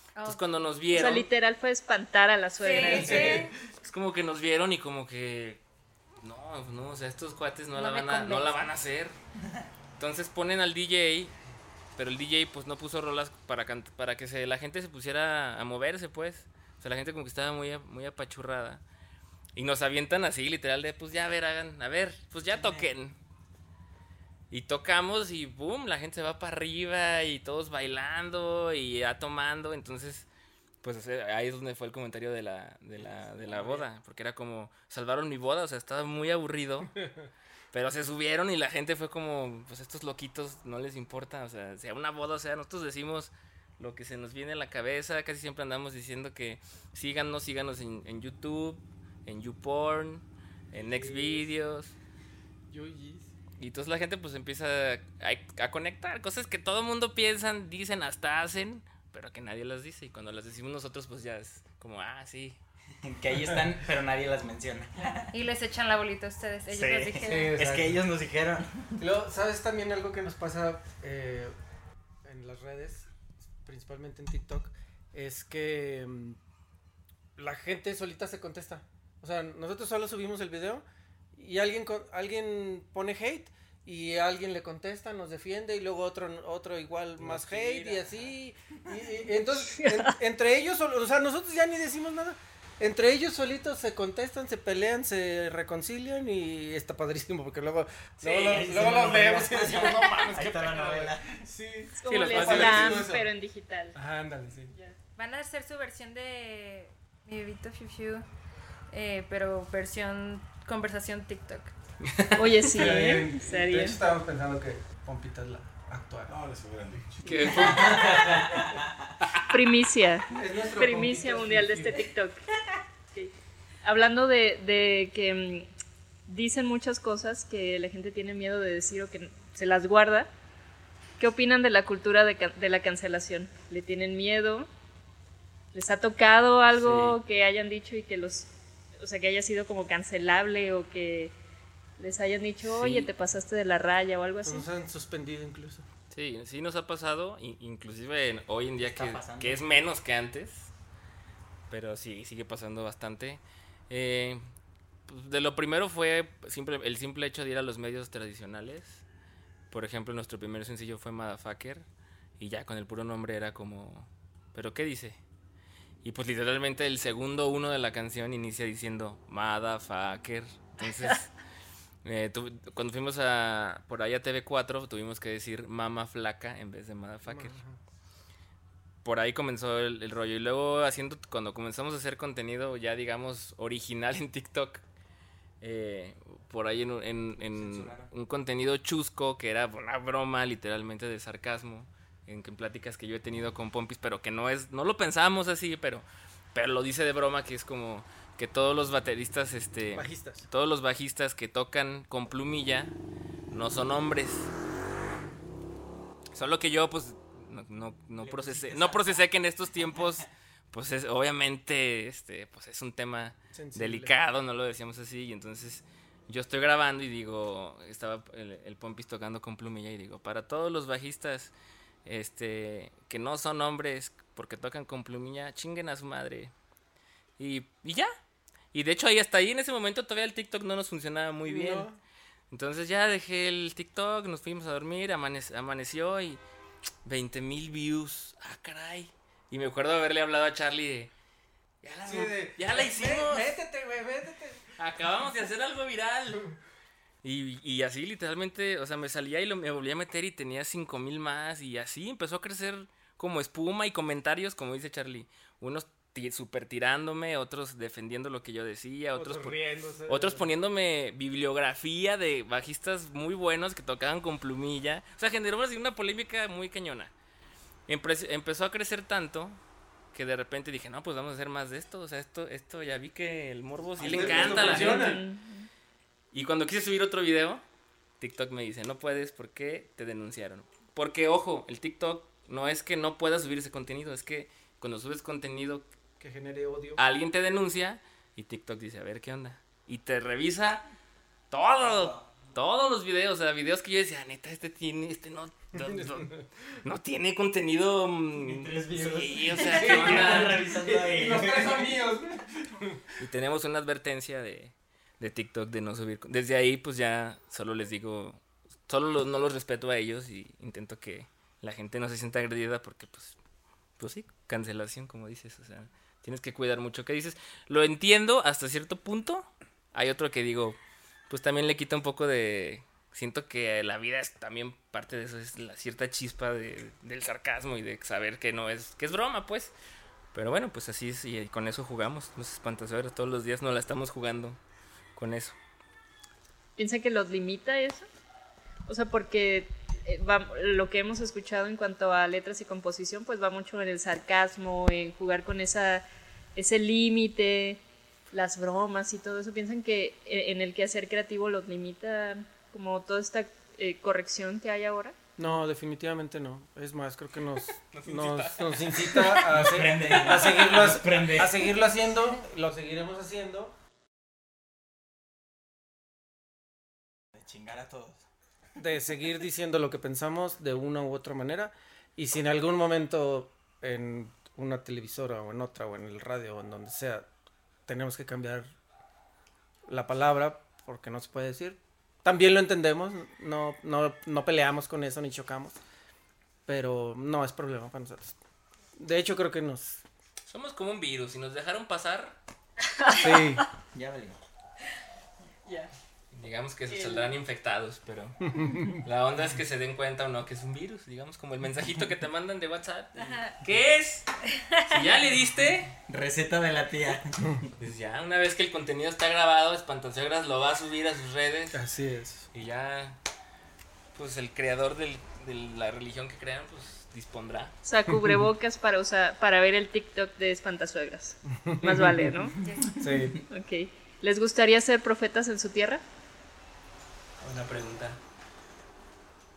Speaker 5: Entonces cuando nos
Speaker 1: O sea,
Speaker 5: vieron,
Speaker 1: literal fue espantar a la suegra.
Speaker 2: Sí, sí.
Speaker 5: es como que nos vieron y como que no, no, o sea, estos cuates no,
Speaker 2: No
Speaker 5: la van a, no la van a hacer. Entonces ponen al DJ, pero el DJ pues no puso rolas para para que se, la gente se pusiera a moverse, pues. O sea, la gente como que estaba muy muy apachurrada. Y nos avientan así, literal, de pues ya a ver, hagan, a ver, pues ya toquen. Y tocamos y boom, la gente se va para arriba y todos bailando y ya tomando. Entonces, pues ahí es donde fue el comentario de la, de la, de la boda. Porque era como, salvaron mi boda, o sea, estaba muy aburrido. Pero se subieron y la gente fue como, pues estos loquitos no les importa. O sea, sea una boda, o sea, nosotros decimos lo que se nos viene a la cabeza. Casi siempre andamos diciendo que síganos, síganos en, en YouTube, en YouPorn, en Xvideos. Y entonces la gente pues empieza a, a conectar cosas que todo el mundo piensan, dicen, hasta hacen, pero que nadie las dice. Y cuando las decimos nosotros pues ya es como, ah, sí.
Speaker 4: Que ahí están, pero nadie las menciona.
Speaker 2: Y les echan la bolita a ustedes. Ellos
Speaker 4: Sí.
Speaker 3: Sí,
Speaker 2: dijeron.
Speaker 4: Es
Speaker 3: exacto.
Speaker 4: que ellos nos dijeron.
Speaker 3: Luego, ¿sabes también algo que nos pasa eh, en las redes, principalmente en TikTok? Es que mm, la gente solita se contesta. O sea, nosotros solo subimos el video y alguien, con- alguien pone hate y alguien le contesta, nos defiende y luego otro, otro igual más hate y así. Y, y- y entonces, en- entre ellos, o sea, nosotros ya ni decimos nada. Entre ellos solitos se contestan, se pelean, se reconcilian y está padrísimo porque luego, luego, lo-
Speaker 4: sí,
Speaker 3: luego
Speaker 4: sí,
Speaker 3: los vemos y decimos, no mames,
Speaker 4: Ahí
Speaker 3: qué
Speaker 4: está la
Speaker 3: pedo, güey".
Speaker 4: novela.
Speaker 3: Sí.
Speaker 1: Es como
Speaker 5: Sí, los
Speaker 1: slam, pero en digital.
Speaker 3: Ajá, ándale, sí.
Speaker 2: Van a hacer su versión de Mi Bebito Fiu Fiu, eh, pero versión conversación TikTok.
Speaker 1: Oye, sí,
Speaker 3: Estaría
Speaker 1: ¿eh?
Speaker 3: bien. De hecho, estábamos pensando que Pompita es la actual.
Speaker 6: No, les hubieran dicho.
Speaker 1: Primicia.
Speaker 3: Es
Speaker 1: Primicia mundial de este TikTok. Ok. Hablando de, de que mm, dicen muchas cosas que la gente tiene miedo de decir o que se las guarda. ¿Qué opinan de la cultura de, la cancelación? ¿Le tienen miedo? ¿Les ha tocado algo
Speaker 5: Sí.
Speaker 1: que hayan dicho y que los, o sea, que haya sido como cancelable o que les hayan dicho, oye,
Speaker 5: Sí.
Speaker 1: te pasaste de la raya o algo así?
Speaker 3: Nos han suspendido incluso.
Speaker 5: Sí, sí nos ha pasado, in- inclusive en- hoy en día
Speaker 4: Está
Speaker 5: que,
Speaker 4: pasando.
Speaker 5: que es menos que antes, pero sí, sigue pasando bastante. Eh, pues, de lo primero fue simple, el simple hecho de ir a los medios tradicionales. Por ejemplo, nuestro primer sencillo fue Motherfucker y ya con el puro nombre era como, ¿pero qué dice? Y pues literalmente el segundo uno de la canción inicia diciendo Motherfucker. Entonces... Eh, tu- cuando fuimos a por ahí a TV4 tuvimos que decir mama flaca en vez de motherfucker. Por ahí comenzó el, el rollo. Y luego haciendo, cuando comenzamos a hacer contenido ya digamos original en TikTok, eh, por ahí en, un- en- en
Speaker 4: Censuraron.
Speaker 5: un contenido chusco que era una broma literalmente de sarcasmo, en, en pláticas que yo he tenido con Pompis, pero que no es, no lo pensábamos así, pero, pero lo dice de broma que es como que todos los bateristas, este,
Speaker 3: Bajistas.
Speaker 5: todos los bajistas que tocan con plumilla no son hombres. Solo que yo, pues, no, no, no procesé, no procesé que en estos tiempos, pues, es, obviamente, este, pues, es un tema
Speaker 3: Sensible.
Speaker 5: delicado, no lo decíamos así, y entonces yo estoy grabando y digo, estaba el, el Pompis tocando con plumilla y digo, para todos los bajistas, este, que no son hombres porque tocan con plumilla, chinguen a su madre. Y, y ya. Y de hecho ahí hasta ahí en ese momento todavía el TikTok no nos funcionaba muy bien.
Speaker 3: No.
Speaker 5: Entonces ya dejé el TikTok, nos fuimos a dormir, amanec- amaneció y 20 mil views. Ah, caray. Y me acuerdo haberle hablado a Charlie de... Ya la,
Speaker 3: Sí, de,
Speaker 5: ya la hicimos.
Speaker 3: Métete, güey, métete.
Speaker 5: Acabamos de hacer algo viral. Y, y así literalmente, o sea, me salía y lo, me volví a meter y tenía 5 mil más y así empezó a crecer como espuma y comentarios, como dice Charlie. Unos super tirándome, otros defendiendo lo que yo decía, otros,
Speaker 3: Otros
Speaker 5: po-
Speaker 3: riéndose.
Speaker 5: otros poniéndome bibliografía de bajistas muy buenos que tocaban con plumilla. O sea, generó así una polémica muy cañona. Empre- empezó a crecer tanto que de repente dije, no, pues vamos a hacer más de esto. O sea, esto, esto ya vi que el morbo sí
Speaker 3: Así
Speaker 5: le
Speaker 3: es,
Speaker 5: encanta a la gente. Y cuando quise subir otro video, TikTok me dice, no puedes porque te denunciaron. Porque, ojo, el TikTok no es que no pueda subir ese contenido, es que cuando subes contenido,
Speaker 3: Que genere odio.
Speaker 5: alguien te denuncia y TikTok dice, a ver qué onda. Y te revisa todo, todos los videos, o sea, videos que yo decía, neta, este tiene, este no, no, no- no tiene contenido. mm, Sí, o sea, ¿qué onda?
Speaker 3: Los tres son míos.
Speaker 5: Y tenemos una advertencia de, de TikTok de no subir. Desde ahí, pues ya solo les digo, solo los- no los respeto a ellos y intento que la gente no se sienta agredida porque, pues, pues sí, cancelación, como dices. O sea, tienes que cuidar mucho. ¿Qué dices? Lo entiendo hasta cierto punto. Hay otro que digo, pues también le quita un poco de... Siento que la vida es también parte de eso, es la cierta chispa de, del sarcasmo y de saber que no es, que es broma, pues. Pero bueno, pues así es y con eso jugamos. Los espantazuegros todos los días nos la estamos jugando con eso.
Speaker 1: ¿Piensa que los limita eso? O sea, porque va- lo que hemos escuchado en cuanto a letras y composición, pues va mucho en el sarcasmo, en jugar con esa, ese límite, las bromas y todo eso. ¿Piensan que eh, en el quehacer creativo los limita como toda esta eh, corrección que hay ahora?
Speaker 3: No, definitivamente no. Es más, creo que nos, nos, nos incita a, se- a seguirlo, a seguirlo haciendo. Lo seguiremos haciendo.
Speaker 4: De chingar a todos.
Speaker 3: De seguir diciendo lo que pensamos de una u otra manera. Y si en algún momento en una televisora o en otra o en el radio o en donde sea tenemos que cambiar la palabra porque no se puede decir, también lo entendemos. No, no, no peleamos con eso ni chocamos. Pero no es problema para nosotros. De hecho, creo que nos.
Speaker 5: Somos como un virus. Si nos dejaron pasar,
Speaker 3: Sí.
Speaker 4: Ya valió.
Speaker 5: Digamos que se saldrán infectados, pero la onda es que se den cuenta o no que es un virus. Digamos como el mensajito que te mandan de WhatsApp. ¿Qué es? Si ya le diste,
Speaker 4: Receta de la tía.
Speaker 5: pues ya, una vez que el contenido está grabado, Espantazuegras lo va a subir a sus redes.
Speaker 3: Así es.
Speaker 5: Y ya, pues el creador del- de la religión que crean, pues dispondrá.
Speaker 1: O sea, cubrebocas para usar, para ver el TikTok de Espantasuegras. Más vale, ¿no?
Speaker 3: Sí.
Speaker 1: Ok. ¿Les gustaría ser profetas en su tierra?
Speaker 5: Buena pregunta.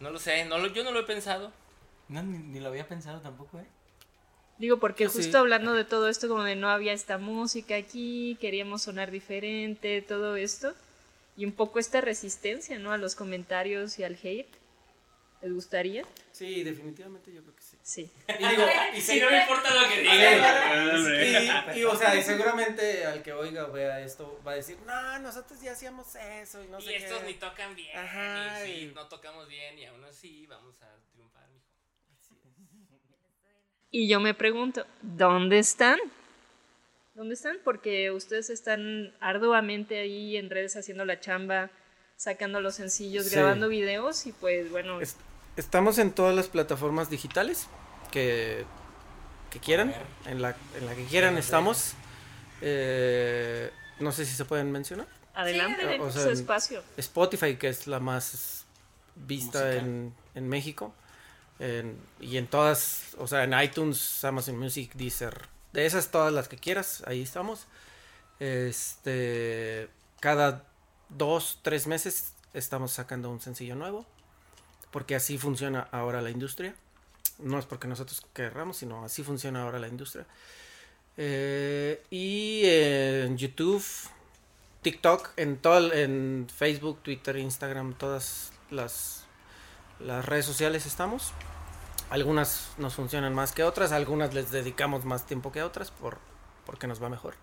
Speaker 5: No lo sé, no lo, yo no lo he pensado.
Speaker 4: No, ni, ni lo había pensado tampoco, ¿eh?
Speaker 1: Digo, porque
Speaker 3: sí.
Speaker 1: justo hablando de todo esto, como de no había esta música aquí, queríamos sonar diferente, todo esto, y un poco esta resistencia, ¿no? A los comentarios y al hate. ¿Les gustaría?
Speaker 3: Sí, definitivamente yo creo que sí.
Speaker 1: Sí.
Speaker 3: Y digo, y
Speaker 5: Si no me importa lo que digan.
Speaker 3: Y, y, o sea, y seguramente al que oiga vea esto va a decir, no, nosotros ya hacíamos eso y no
Speaker 5: Y
Speaker 3: sé
Speaker 5: estos
Speaker 3: qué".
Speaker 5: ni tocan bien.
Speaker 3: Ajá,
Speaker 5: y sí, no tocamos bien y aún así vamos a triunfar, mijo.
Speaker 1: Y yo me pregunto, ¿dónde están? ¿Dónde están? Porque ustedes están arduamente ahí en redes haciendo la chamba, sacando los sencillos,
Speaker 3: Sí.
Speaker 1: grabando videos y pues bueno,
Speaker 3: Es- Estamos en todas las plataformas digitales que, que quieran, en la, en la que quieran estamos. Eh, no sé si se pueden mencionar.
Speaker 1: adelante,
Speaker 3: o sea,
Speaker 1: su espacio.
Speaker 3: Spotify, que es la más vista en, en México. en- y en todas, o sea, en iTunes, Amazon Music, Deezer. De esas todas las que quieras, ahí estamos. Este, cada dos, tres meses estamos sacando un sencillo nuevo. Porque así funciona ahora la industria. No es porque nosotros querramos, sino así funciona ahora la industria. Eh, y en YouTube, TikTok, en todo, en Facebook, Twitter, Instagram, todas las, las redes sociales estamos. Algunas nos funcionan más que otras, algunas les dedicamos más tiempo que a otras por, porque nos va mejor.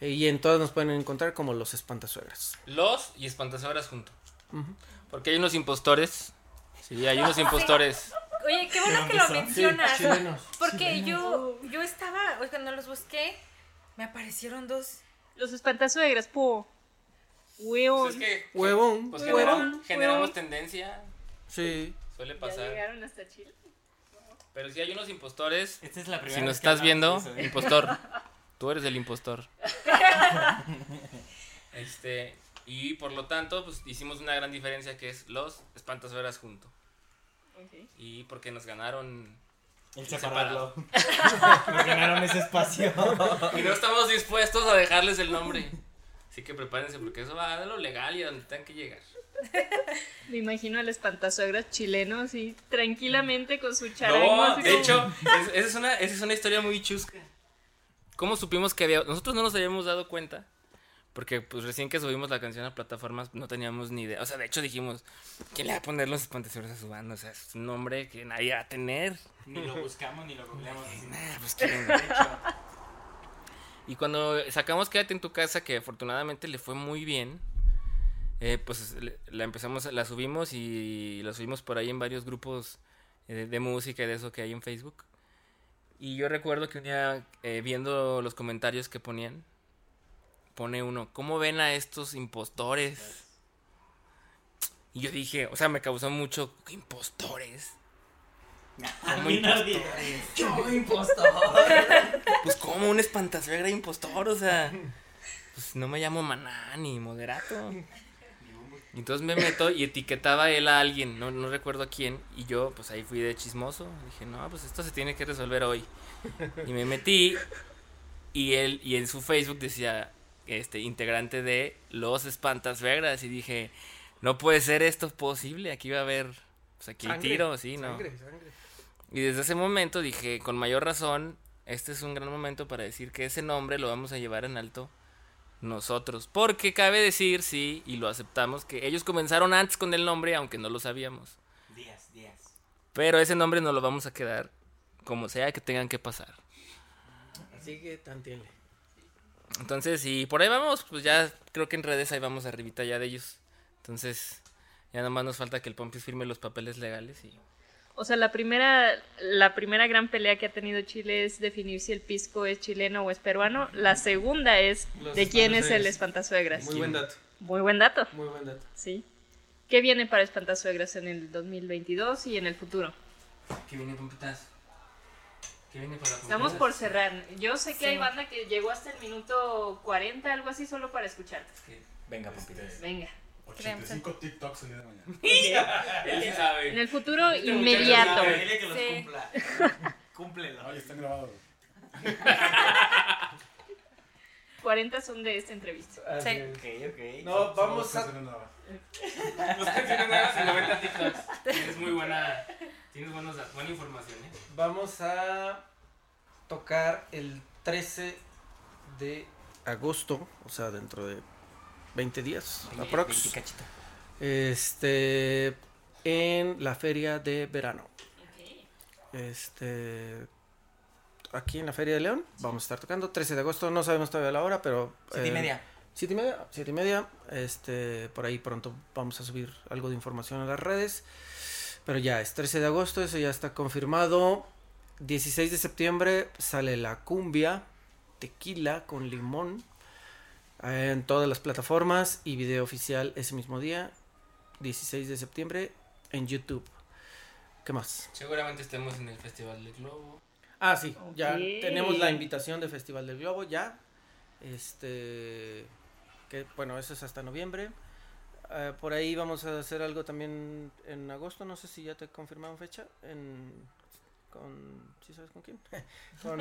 Speaker 3: Eh, Y en todas nos pueden encontrar como los espantasuegras.
Speaker 5: Los y espantazuegras juntos. Porque hay unos impostores. Sí, hay unos impostores.
Speaker 2: Oye, qué bueno que lo mencionas.
Speaker 3: chilenos.
Speaker 2: Porque yo, yo estaba, o sea, cuando los busqué, me aparecieron dos.
Speaker 1: Los espantasuegras, po. Huevón.
Speaker 5: Pues es que
Speaker 3: Huevón.
Speaker 5: pues
Speaker 1: Huevón,
Speaker 5: generamos, generamos
Speaker 1: huevón.
Speaker 5: tendencia.
Speaker 3: Sí.
Speaker 5: Suele
Speaker 1: Ya
Speaker 5: pasar.
Speaker 1: llegaron hasta Chile.
Speaker 5: Pero si hay unos impostores.
Speaker 4: Esta es la primera
Speaker 5: Si nos estás viendo,
Speaker 4: de eso, ¿eh?
Speaker 5: impostor. Tú eres el impostor. Este, y por lo tanto, pues hicimos una gran diferencia que es los espantazuegras juntos.
Speaker 1: Ok.
Speaker 5: Y porque nos ganaron.
Speaker 4: El
Speaker 5: separado.
Speaker 4: separarlo. Nos ganaron ese espacio.
Speaker 5: Y no estamos dispuestos a dejarles el nombre. Así que prepárense porque eso va a lo legal y a donde tengan que llegar.
Speaker 1: Me imagino al espantasuegras chileno así, tranquilamente con su charango.
Speaker 5: No,
Speaker 1: así
Speaker 5: de
Speaker 1: como-
Speaker 5: hecho, es- esa es, una, esa es una historia muy chusca. ¿Cómo supimos que había.? Nosotros no nos habíamos dado cuenta. Porque pues recién que subimos la canción a plataformas no teníamos ni idea. O sea, de hecho dijimos, ¿quién le va a poner los espantasuegras a su banda? O sea, es un nombre que nadie va a tener.
Speaker 4: Ni lo buscamos ni lo googleamos.
Speaker 5: Nah, pues quién. Y cuando sacamos Quédate en tu casa, que afortunadamente le fue muy bien, eh, pues la empezamos, la subimos y la subimos por ahí en varios grupos eh, de, de música y de eso que hay en Facebook. Y yo recuerdo que un día eh, viendo los comentarios que ponían, pone uno, ¿cómo ven a estos impostores? Y yo dije, o sea, me causó mucho, ¿impostores? ¿Cómo impostores?
Speaker 4: Yo, impostor.
Speaker 5: Pues como un espantasuegra impostor, o sea, pues no me llamo Maná ni Moderato. Y entonces me meto y etiquetaba él a alguien, no, no recuerdo a quién, y yo pues ahí fui de chismoso, dije, no, pues esto se tiene que resolver hoy. Y me metí y él, y en su Facebook decía, este, integrante de Los Espantassuegras, y dije, no puede ser esto posible, aquí va a haber, pues aquí hay
Speaker 3: Sangre,
Speaker 5: tiro, sí, ¿no?
Speaker 3: Sangre, sangre.
Speaker 5: Y desde ese momento dije, con mayor razón, este es un gran momento para decir que ese nombre lo vamos a llevar en alto nosotros. Porque cabe decir, sí, y lo aceptamos, que ellos comenzaron antes con el nombre, aunque no lo sabíamos.
Speaker 4: Días, días.
Speaker 5: Pero ese nombre no lo vamos a quedar como sea que tengan que pasar.
Speaker 3: Así que tantienle.
Speaker 5: Entonces, y por ahí vamos, pues ya creo que en redes ahí vamos arribita ya de ellos. Entonces, ya nomás nos falta que el Pompis firme los papeles legales y...
Speaker 1: O sea, la primera, la primera gran pelea que ha tenido Chile es definir si el pisco es chileno o es peruano. La segunda es
Speaker 3: Los
Speaker 1: de quién es el
Speaker 3: espantasuegras.
Speaker 1: espantasuegras.
Speaker 3: Muy buen dato.
Speaker 1: Muy buen dato,
Speaker 3: Muy buen dato.
Speaker 1: sí. ¿Qué viene para espantasuegras en el 2022 y en el futuro?
Speaker 5: ¿Qué viene, Pompitas? ¿Qué viene para
Speaker 1: Estamos por cerrar. Yo sé que
Speaker 2: Sí.
Speaker 1: hay banda que llegó hasta el minuto 40, algo así, solo para escucharte.
Speaker 4: Venga,
Speaker 6: Este,
Speaker 4: papitas.
Speaker 1: Venga.
Speaker 6: 85 TikToks el día de mañana.
Speaker 5: Él sí sabe.
Speaker 1: En el futuro
Speaker 5: Este
Speaker 1: inmediato.
Speaker 4: Dile que los
Speaker 2: Sí.
Speaker 4: cumpla. Cúmplelo.
Speaker 6: Ay, están grabados.
Speaker 1: 40 son de esta entrevista.
Speaker 3: Así
Speaker 2: Sí.
Speaker 3: es.
Speaker 4: Ok, ok.
Speaker 3: No, vamos a...
Speaker 6: canciones nuevas.
Speaker 5: Busca canciones nuevas y 90 TikToks. Tienes muy buena. Tienes buenos, buena información, ¿eh?
Speaker 3: Vamos a tocar el 13 de agosto, o sea, dentro de 20 días, aprox.
Speaker 4: cachito.
Speaker 3: Este, en la feria de verano. Este, aquí en la feria de León, vamos a estar tocando 13 de agosto, no sabemos todavía la hora, pero...
Speaker 4: Siete y
Speaker 3: eh,
Speaker 4: media.
Speaker 3: Siete y media, siete y media. Este, por ahí pronto vamos a subir algo de información a las redes. Pero ya es 13 de agosto, eso ya está confirmado. 16 de septiembre sale la cumbia, tequila con limón. eh, En todas las plataformas y video oficial ese mismo día. 16 de septiembre en YouTube. ¿Qué más?
Speaker 5: Seguramente estemos en el Festival del Globo.
Speaker 3: Ah, sí, ya tenemos la invitación de Festival del Globo, ya. Este, que bueno, eso es hasta noviembre. Eh, por ahí vamos a hacer algo también en agosto, no sé si ya te confirmaron fecha. En, con, ¿sí sabes con quién? con,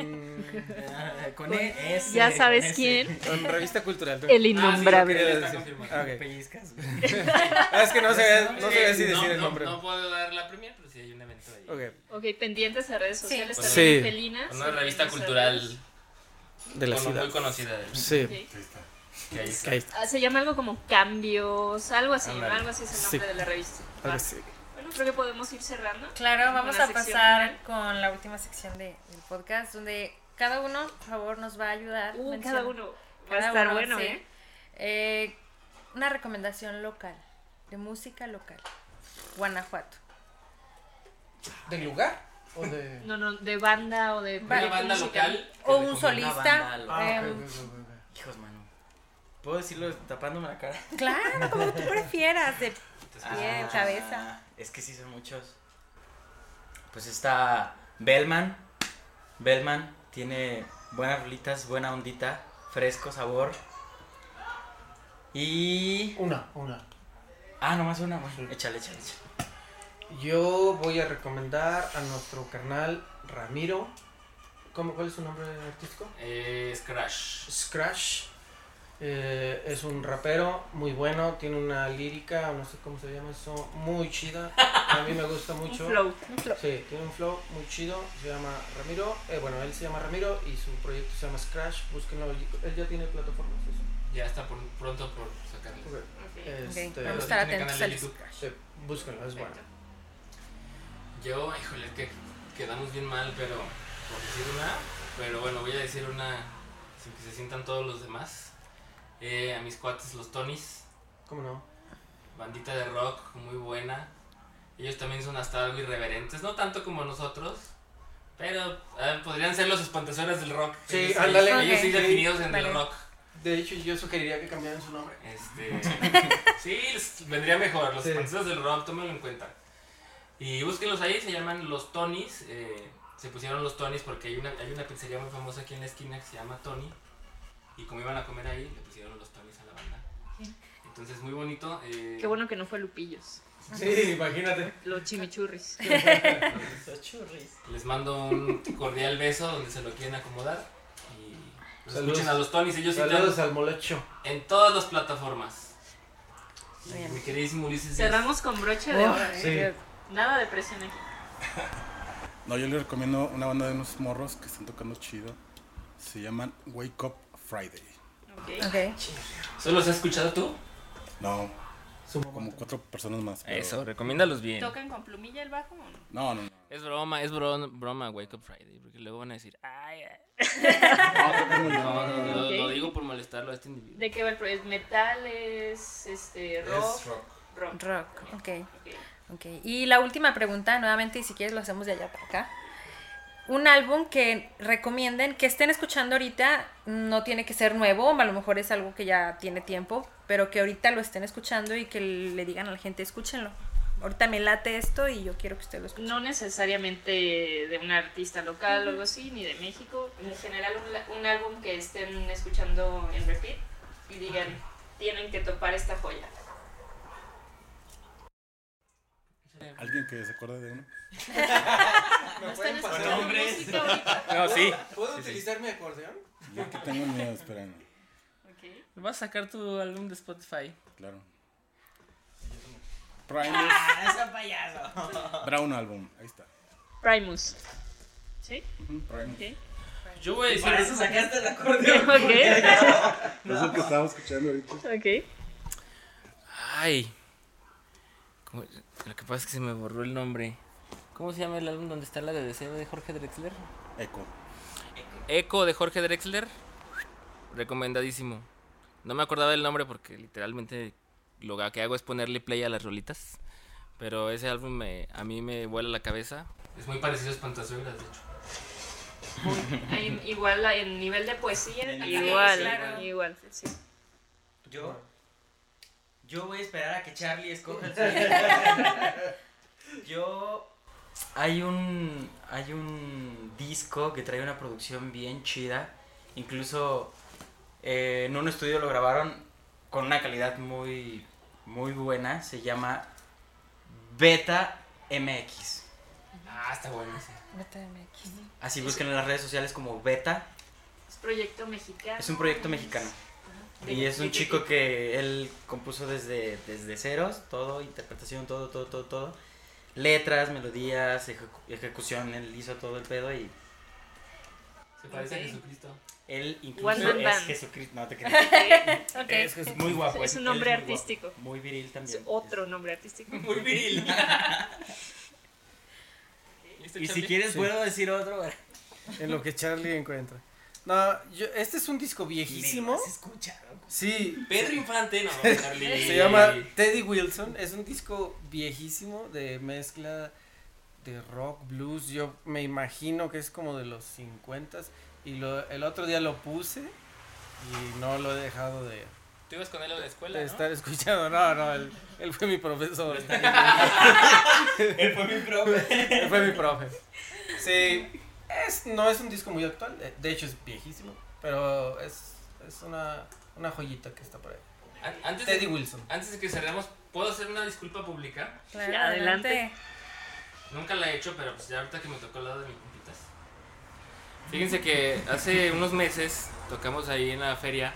Speaker 4: Con e- ese,
Speaker 1: Ya
Speaker 4: con
Speaker 1: sabes
Speaker 4: ese.
Speaker 1: quién.
Speaker 3: con Revista Cultural.
Speaker 1: El
Speaker 5: Ah,
Speaker 1: innombrable.
Speaker 5: sí.
Speaker 3: Ah, ok.
Speaker 4: Pellizcas.
Speaker 3: Ah, es que no sé, no
Speaker 5: Sí,
Speaker 3: sé si
Speaker 5: no,
Speaker 3: decir el
Speaker 5: no,
Speaker 3: nombre.
Speaker 5: No puedo dar la premia, pero sí hay un evento ahí.
Speaker 3: Ok,
Speaker 1: Ok, pendientes a redes sociales
Speaker 5: Sí.
Speaker 1: también.
Speaker 3: Sí.
Speaker 1: Felinas,
Speaker 5: Con una revista cultural
Speaker 3: de la ciudad.
Speaker 5: muy conocida. de-
Speaker 3: Sí,
Speaker 1: Ok.
Speaker 5: Que ahí está.
Speaker 1: Ah, se llama algo como Cambios, algo así, algo así es el
Speaker 3: Sí.
Speaker 1: nombre de la revista. Bueno, creo que podemos ir cerrando.
Speaker 2: Claro, vamos a pasar
Speaker 1: final.
Speaker 2: con la última sección de, del podcast, donde cada uno, por favor, nos va a ayudar.
Speaker 1: Uh, cada uno va a estar
Speaker 2: uno,
Speaker 1: bueno,
Speaker 2: sí.
Speaker 1: ¿eh?
Speaker 2: Eh, Una recomendación local, de música local. Guanajuato.
Speaker 3: ¿Del lugar? ¿O de.?
Speaker 1: No, no, de banda o de
Speaker 5: Una
Speaker 1: proyecto
Speaker 5: banda
Speaker 1: musical.
Speaker 5: local.
Speaker 2: O un solista.
Speaker 4: banda.
Speaker 3: Ah,
Speaker 2: em,
Speaker 3: ok.
Speaker 4: Hijos, mano. ¿Puedo decirlo tapándome la cara?
Speaker 2: Claro, como tú prefieras, de pie,
Speaker 4: Ah,
Speaker 2: cabeza.
Speaker 4: Es que sí son muchos. Pues está Bellman. Bellman tiene buenas rolitas, buena ondita, fresco sabor. Y.
Speaker 3: Una, una.
Speaker 4: Ah, nomás una. Bueno, échale, échale, échale.
Speaker 3: Yo voy a recomendar a nuestro carnal Ramiro. ¿Cómo, ¿Cuál es su nombre artístico?
Speaker 5: Eh, Scratch.
Speaker 3: Scratch. Eh, es un rapero muy bueno, tiene una lírica, no sé cómo se llama eso, muy chida. A mí me gusta
Speaker 1: Un
Speaker 3: mucho.
Speaker 1: flow.
Speaker 3: Sí, tiene un flow muy chido. Se llama Ramiro. eh, bueno, él se llama Ramiro y su proyecto se llama Scratch. Búsquenlo. Él ya tiene plataformas. eso?
Speaker 5: Ya está por- pronto por sacarlo.
Speaker 3: Ok.
Speaker 1: Ok.
Speaker 3: Este,
Speaker 2: vamos a estar atentos
Speaker 5: canal
Speaker 2: al
Speaker 5: de YouTube.
Speaker 2: Scratch.
Speaker 3: sí, búsquenlo, es bueno.
Speaker 5: Yo, híjole, es que quedamos bien mal, pero por decir una, pero bueno, voy a decir una sin que se sientan todos los demás. Eh, a mis cuates, los Tonys,
Speaker 3: ¿Cómo no?
Speaker 5: bandita de rock muy buena. Ellos también son hasta algo irreverentes, no tanto como nosotros, pero eh, podrían ser los espantasueros del rock.
Speaker 3: Sí,
Speaker 5: ellos,
Speaker 3: ándale.
Speaker 5: ellos sí
Speaker 2: Ok.
Speaker 5: definidos en
Speaker 2: Vale.
Speaker 5: el rock.
Speaker 3: De hecho, yo sugeriría que cambiaran su nombre.
Speaker 5: Este, sí, les vendría mejor, los
Speaker 3: Sí.
Speaker 5: del rock, tómenlo en cuenta. Y búsquenlos ahí, se llaman los Tonys. eh, se pusieron los Tonys porque hay una, hay una pizzería muy famosa aquí en la esquina que se llama Tony. Y como iban a comer ahí, le pusieron los Tonys a la banda. Entonces, muy bonito. eh,
Speaker 1: Qué bueno que no fue Lupillos.
Speaker 3: Sí, imagínate.
Speaker 1: Los chimichurris.
Speaker 5: Les mando un cordial beso donde se lo quieren acomodar. Y
Speaker 3: Saludos.
Speaker 5: escuchen a los Tonys, ellos
Speaker 3: Saludos al molecho.
Speaker 5: en todas las plataformas.
Speaker 2: Muy bien.
Speaker 5: Mi queridísimo Ulises.
Speaker 1: Cerramos con broche de
Speaker 3: Oh,
Speaker 1: oro. ¿eh?
Speaker 3: sí.
Speaker 1: Nada de presión aquí.
Speaker 6: No, yo les recomiendo una banda de unos morros que están tocando chido. Se llaman Wake Up Friday.
Speaker 1: Ok.
Speaker 2: Ok.
Speaker 5: ¿Solo los has escuchado tú?
Speaker 6: No, como cuatro personas más. pero-
Speaker 5: Eso, recomiéndalos bien.
Speaker 1: ¿Tocan con plumilla el bajo o no?
Speaker 6: No, no, no.
Speaker 5: Es broma, es bro- broma, Wake Up Friday, porque luego van a decir, ay, ay".
Speaker 6: No,
Speaker 5: No, no, no, lo- digo por molestarlo a este individuo.
Speaker 1: ¿De qué va el proyecto? ¿Es metal? ¿Es este, rock?
Speaker 4: Es rock.
Speaker 1: Rock.
Speaker 2: Rock, ok.
Speaker 1: ok.
Speaker 2: Ok, y la última pregunta, nuevamente, y si quieres lo hacemos de allá para acá. Un álbum que recomienden, que estén escuchando ahorita, no tiene que ser nuevo, a lo mejor es algo que ya tiene tiempo, pero que ahorita lo estén escuchando y que le digan a la gente, escúchenlo. Ahorita me late esto y yo quiero que usted lo escuche.
Speaker 1: No necesariamente de un artista local o algo así, ni de México. En general, un, un álbum que estén escuchando en repeat y digan, tienen que topar esta joya.
Speaker 6: ¿Alguien que se acuerde de uno?
Speaker 3: ¿Me.
Speaker 5: No, sí.
Speaker 3: ¿Puedo utilizar mi acordeón?
Speaker 6: Yo que tengo miedo, esperen.
Speaker 1: Ok.
Speaker 5: Vas a sacar tu álbum de Spotify.
Speaker 6: Claro. Primus. Brown Album. Ahí está.
Speaker 1: Primus. ¿Sí?
Speaker 6: Ujú, Primus.
Speaker 1: Ok.
Speaker 5: Yo voy a decir...
Speaker 4: Para eso sacaste el acordeón.
Speaker 1: Ok.
Speaker 6: Es el que estaba escuchando ahorita.
Speaker 1: Ok.
Speaker 5: Ay. ¿Cómo- Lo que pasa es que se me borró el nombre. ¿Cómo se llama el álbum donde está la de deseo de Jorge Drexler?
Speaker 6: Echo.
Speaker 5: Eco de Jorge Drexler. Recomendadísimo. No me acordaba del nombre porque literalmente lo que hago es ponerle play a las rolitas. Pero ese álbum me, a mí me vuela la cabeza. Es muy parecido a Espantasuegras, de hecho.
Speaker 1: Igual en nivel de poesía, igual,
Speaker 2: claro.
Speaker 1: igual. sí.
Speaker 4: Yo. Yo voy a esperar a que Charlie escoja el suyo. Yo. Hay un. Hay un disco que trae una producción bien chida. Incluso eh, en un estudio lo grabaron con una calidad muy. Muy buena. Se llama Beta MX.
Speaker 5: Ah, está bueno ese.
Speaker 2: BTMX.
Speaker 4: Así busquen en las redes sociales como Beta.
Speaker 1: Es proyecto mexicano.
Speaker 4: Es un proyecto mexicano. Y es un chico que él compuso desde, desde ceros, todo, interpretación, todo, todo, todo, todo. Letras, melodías, ejecu- ejecución, él hizo todo el pedo y
Speaker 5: Se parece a Jesucristo.
Speaker 4: él incluso es
Speaker 1: Band.
Speaker 4: Jesucristo. No te creas. Es, es muy guapo.
Speaker 1: Es un nombre
Speaker 4: guapo.
Speaker 1: artístico.
Speaker 4: Muy viril
Speaker 1: Es
Speaker 4: también.
Speaker 1: otro nombre artístico.
Speaker 5: Muy viril.
Speaker 4: Y si quieres
Speaker 3: Sí.
Speaker 4: puedo decir otro.
Speaker 3: En lo que Charlie encuentra. No, yo, este es un disco viejísimo.
Speaker 4: Se escucha, loco.
Speaker 3: Sí.
Speaker 5: Pedro Infante, no.
Speaker 3: Se llama Teddy Wilson. Es un disco viejísimo de mezcla de rock, blues. Yo me imagino que es como de los 50 Y lo, el otro día lo puse y no lo he dejado de,
Speaker 5: Tú ibas con él a la escuela,
Speaker 3: de
Speaker 5: ¿no?
Speaker 3: estar escuchando. No, no, él, él fue mi profesor.
Speaker 4: Él fue mi profe.
Speaker 3: él fue mi profe. Sí, es, no es un disco muy actual. de- De hecho, es viejísimo. Pero es, es una, una joyita que está por ahí.
Speaker 5: An- Antes
Speaker 3: Teddy
Speaker 5: de,
Speaker 3: Wilson.
Speaker 5: antes de que cerremos, ¿puedo hacer una disculpa pública?
Speaker 2: Claro,
Speaker 1: adelante.
Speaker 2: adelante.
Speaker 5: Nunca la he hecho, pero pues ya ahorita que me tocó al lado de mis compitas. Fíjense que hace unos meses tocamos ahí en la feria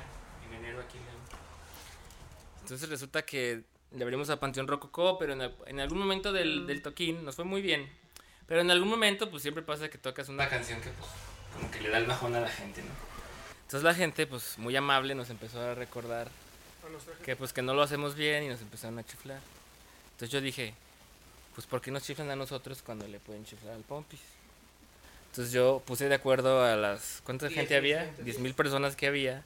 Speaker 5: en enero aquí en León. Entonces resulta que le abrimos a Panteón Rococó, pero en, en algún momento del, del toquín nos fue muy bien. Pero en algún momento, pues siempre pasa que tocas una canción que, pues, como que le da el bajón a la gente, ¿no? Entonces la gente, pues, muy amable, nos empezó a recordar que, pues, que no lo hacemos bien y nos empezaron a chiflar. Entonces yo dije, pues, ¿por qué nos chiflan a nosotros cuando le pueden chiflar al Pompis? Entonces yo puse de acuerdo a las... ¿Cuánta
Speaker 3: Diez
Speaker 5: gente había?
Speaker 3: gente,
Speaker 5: 10
Speaker 3: sí.
Speaker 5: mil personas que había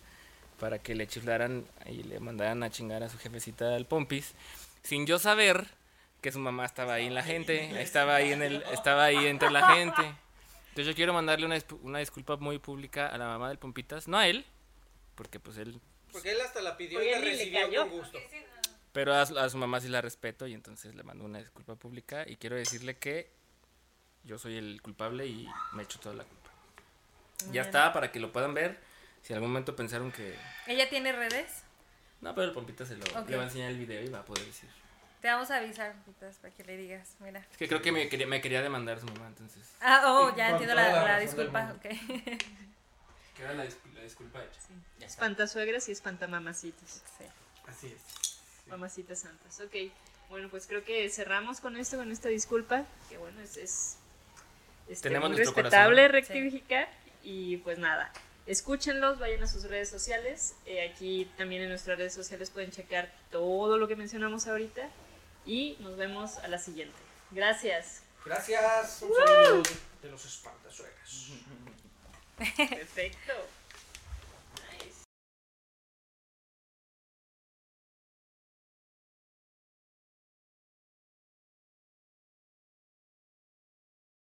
Speaker 5: para que le chiflaran y le mandaran a chingar a su jefecita al Pompis, sin yo saber que su mamá estaba ahí en la gente, estaba ahí en el, estaba ahí entre la gente. Entonces yo quiero mandarle una, una disculpa muy pública a la mamá del Pompitas, no a él, porque pues él,
Speaker 3: Porque él hasta la pidió y la recibió con gusto.
Speaker 5: pero a, su- a su mamá sí la respeto y entonces le mando una disculpa pública y quiero decirle que yo soy el culpable y me echo toda la culpa. Ya está, para que lo puedan ver. Si en algún momento pensaron que...
Speaker 2: ¿Ella tiene redes?
Speaker 5: No, pero el Pompita se lo...
Speaker 2: Ok.
Speaker 5: Le va a enseñar el video y va a poder decir.
Speaker 2: Te vamos a avisar, Pitas, para que le digas, mira.
Speaker 5: Es que creo que me quería, me quería demandar su mamá, entonces.
Speaker 2: Ah, oh,
Speaker 3: Sí,
Speaker 2: ya entiendo la,
Speaker 3: la
Speaker 2: la
Speaker 3: razón
Speaker 2: disculpa, ok.
Speaker 5: Queda la, la disculpa hecha.
Speaker 1: Espantasuegras y espantamamacitas.
Speaker 2: Sí.
Speaker 3: Así es.
Speaker 1: Mamacitas santas. Ok. Bueno, pues creo que cerramos con esto, con esta disculpa. Que bueno, es, es este,
Speaker 5: Tenemos
Speaker 1: muy respetable
Speaker 5: corazón.
Speaker 1: rectificar. Y pues nada, escúchenlos, vayan a sus redes sociales. Eh, aquí también en nuestras redes sociales pueden checar todo lo que mencionamos ahorita. Y nos vemos a la siguiente. Gracias.
Speaker 3: Gracias. Un saludo de los espantasuegras.
Speaker 1: Perfecto.